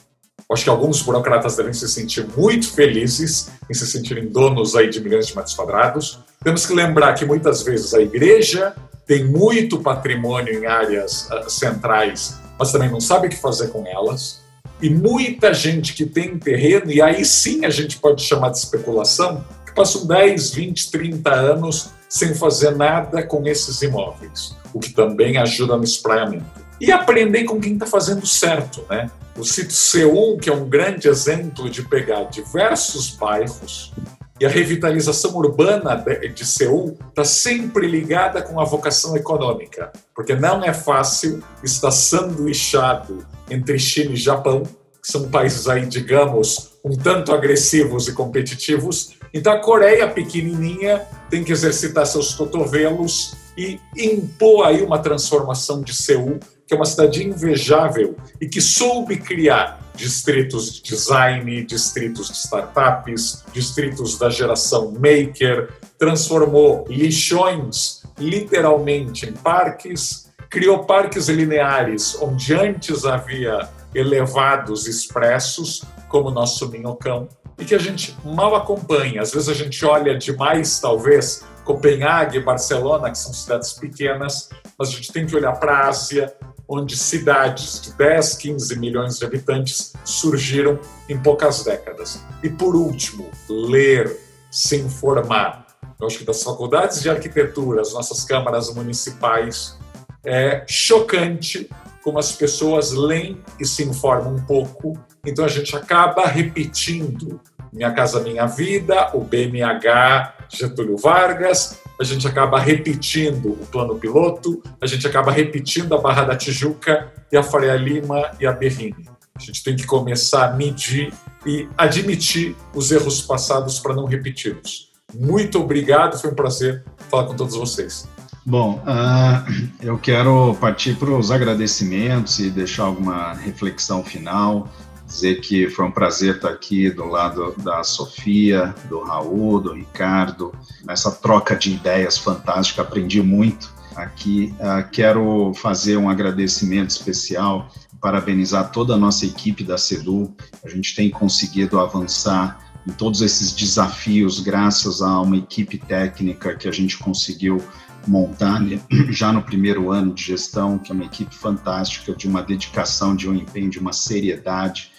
Acho que alguns burocratas devem se sentir muito felizes em se sentirem donos aí de milhões de metros quadrados. Temos que lembrar que muitas vezes a igreja tem muito patrimônio em áreas uh, centrais, mas também não sabe o que fazer com elas. E muita gente que tem terreno, e aí sim a gente pode chamar de especulação, que passam 10, 20, 30 anos sem fazer nada com esses imóveis o que também ajuda no espraiamento. E aprender com quem está fazendo certo, né? O sítio C1, que é um grande exemplo de pegar diversos bairros e a revitalização urbana de Seul está sempre ligada com a vocação econômica, porque não é fácil estar sanduichado entre China e Japão, que são países aí, digamos, um tanto agressivos e competitivos. Então a Coreia pequenininha tem que exercitar seus cotovelos e impor aí uma transformação de Seul, que é uma cidade invejável e que soube criar distritos de design, distritos de startups, distritos da geração maker, transformou lixões literalmente em parques, criou parques lineares onde antes havia elevados expressos, como o nosso Minhocão, e que a gente mal acompanha. Às vezes a gente olha demais, talvez, Copenhague, Barcelona, que são cidades pequenas, mas a gente tem que olhar para a Ásia, onde cidades de 10, 15 milhões de habitantes surgiram em poucas décadas. E por último, ler, se informar. Eu acho que das faculdades de arquitetura, as nossas câmaras municipais, é chocante como as pessoas leem e se informam um pouco, então a gente acaba repetindo Minha Casa Minha Vida, o BMH Getúlio Vargas, a gente acaba repetindo o plano piloto, a gente acaba repetindo a Barra da Tijuca e a Faria Lima e a Berrini. A gente tem que começar a medir e admitir os erros passados para não repeti-los. Muito obrigado, foi um prazer falar com todos vocês. Bom, uh, eu quero partir para os agradecimentos e deixar alguma reflexão final dizer que foi um prazer estar aqui do lado da Sofia, do Raul, do Ricardo, nessa troca de ideias fantástica, aprendi muito aqui. Uh, quero fazer um agradecimento especial, parabenizar toda a nossa equipe da CEDU, a gente tem conseguido avançar em todos esses desafios graças a uma equipe técnica que a gente conseguiu montar já no primeiro ano de gestão, que é uma equipe fantástica, de uma dedicação, de um empenho, de uma seriedade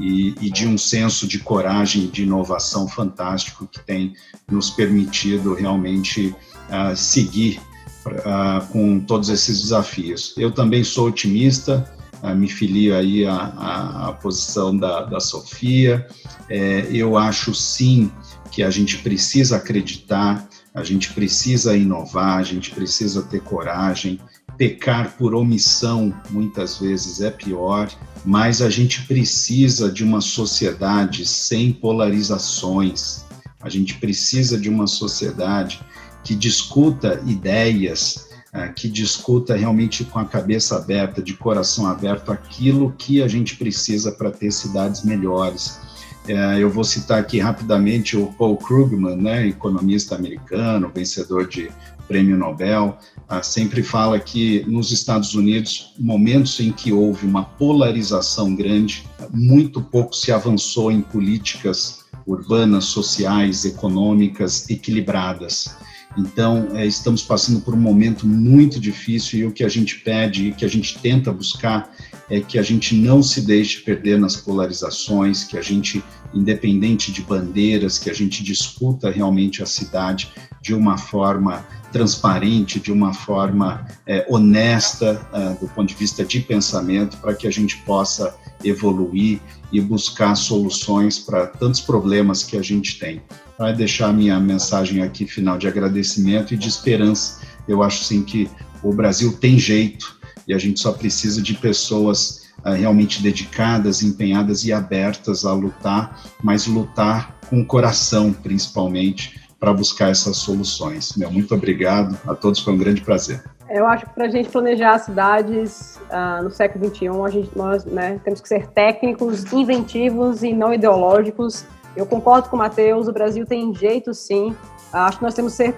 e, e, de um senso de coragem e de inovação fantástico que tem nos permitido realmente uh, seguir uh, com todos esses desafios. Eu também sou otimista, uh, me filio aí à, à, à posição da, da Sofia. É, eu acho sim que que a gente precisa acreditar, a gente precisa inovar, a gente precisa ter coragem. Pecar por omissão muitas vezes é pior, mas a gente precisa de uma sociedade sem polarizações. A gente precisa de uma sociedade que discuta ideias, eh, que discuta realmente com a cabeça aberta, de coração aberto, aquilo que a gente precisa para ter cidades melhores. É, eu vou citar aqui rapidamente o Paul Krugman, né, economista americano, vencedor de prêmio Nobel, ah, sempre fala que nos Estados Unidos, momentos em que houve uma polarização grande, muito pouco se avançou em políticas urbanas, sociais, econômicas equilibradas. Então, é, estamos passando por um momento muito difícil e o que a gente pede e que a gente tenta buscar é que a gente não se deixe perder nas polarizações, que a gente independente de bandeiras, que a gente discuta realmente a cidade de uma forma transparente, de uma forma é, honesta é, do ponto de vista de pensamento, para que a gente possa evoluir e buscar soluções para tantos problemas que a gente tem. Vai deixar minha mensagem aqui final de agradecimento e de esperança. Eu acho sim que o Brasil tem jeito e a gente só precisa de pessoas uh, realmente dedicadas, empenhadas e abertas a lutar, mas lutar com o coração, principalmente, para buscar essas soluções. Meu, muito obrigado a todos, foi um grande prazer. Eu acho que para a gente planejar cidades uh, no século XXI, a gente, nós né, temos que ser técnicos, inventivos e não ideológicos. Eu concordo com o Matheus, o Brasil tem jeito sim Acho que nós temos que ser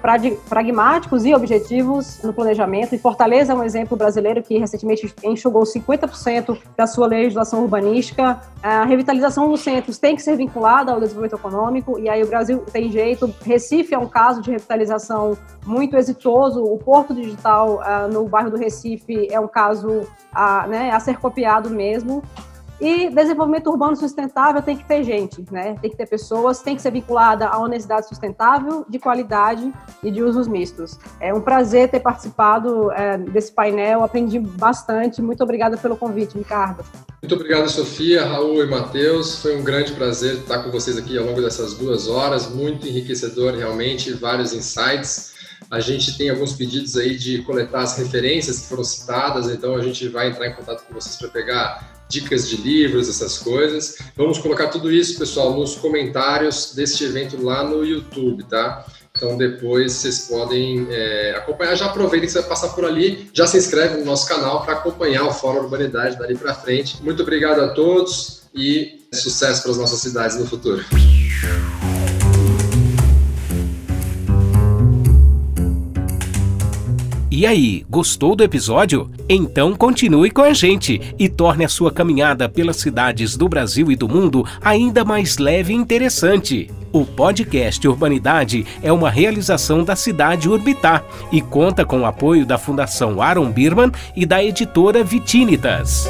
pragmáticos e objetivos no planejamento. E Fortaleza é um exemplo brasileiro que recentemente enxugou 50% da sua legislação urbanística. A revitalização dos centros tem que ser vinculada ao desenvolvimento econômico, e aí o Brasil tem jeito. Recife é um caso de revitalização muito exitoso. O Porto Digital uh, no bairro do Recife é um caso uh, né, a ser copiado mesmo. E desenvolvimento urbano sustentável tem que ter gente, né? Tem que ter pessoas, tem que ser vinculada à honestidade sustentável, de qualidade e de usos mistos. É um prazer ter participado é, desse painel, aprendi bastante. Muito obrigada pelo convite, Ricardo. Muito obrigado, Sofia, Raul e Matheus. Foi um grande prazer estar com vocês aqui ao longo dessas duas horas. Muito enriquecedor, realmente, vários insights. A gente tem alguns pedidos aí de coletar as referências que foram citadas, então a gente vai entrar em contato com vocês para pegar dicas de livros, essas coisas. Vamos colocar tudo isso, pessoal, nos comentários deste evento lá no YouTube, tá? Então depois vocês podem é, acompanhar. Já aproveitem que você vai passar por ali, já se inscreve no nosso canal para acompanhar o Fórum Urbanidade dali para frente. Muito obrigado a todos e sucesso para as nossas cidades no futuro. E aí, gostou do episódio? Então continue com a gente e torne a sua caminhada pelas cidades do Brasil e do mundo ainda mais leve e interessante. O podcast Urbanidade é uma realização da cidade Urbitar e conta com o apoio da Fundação Aaron Birman e da editora Vitínitas.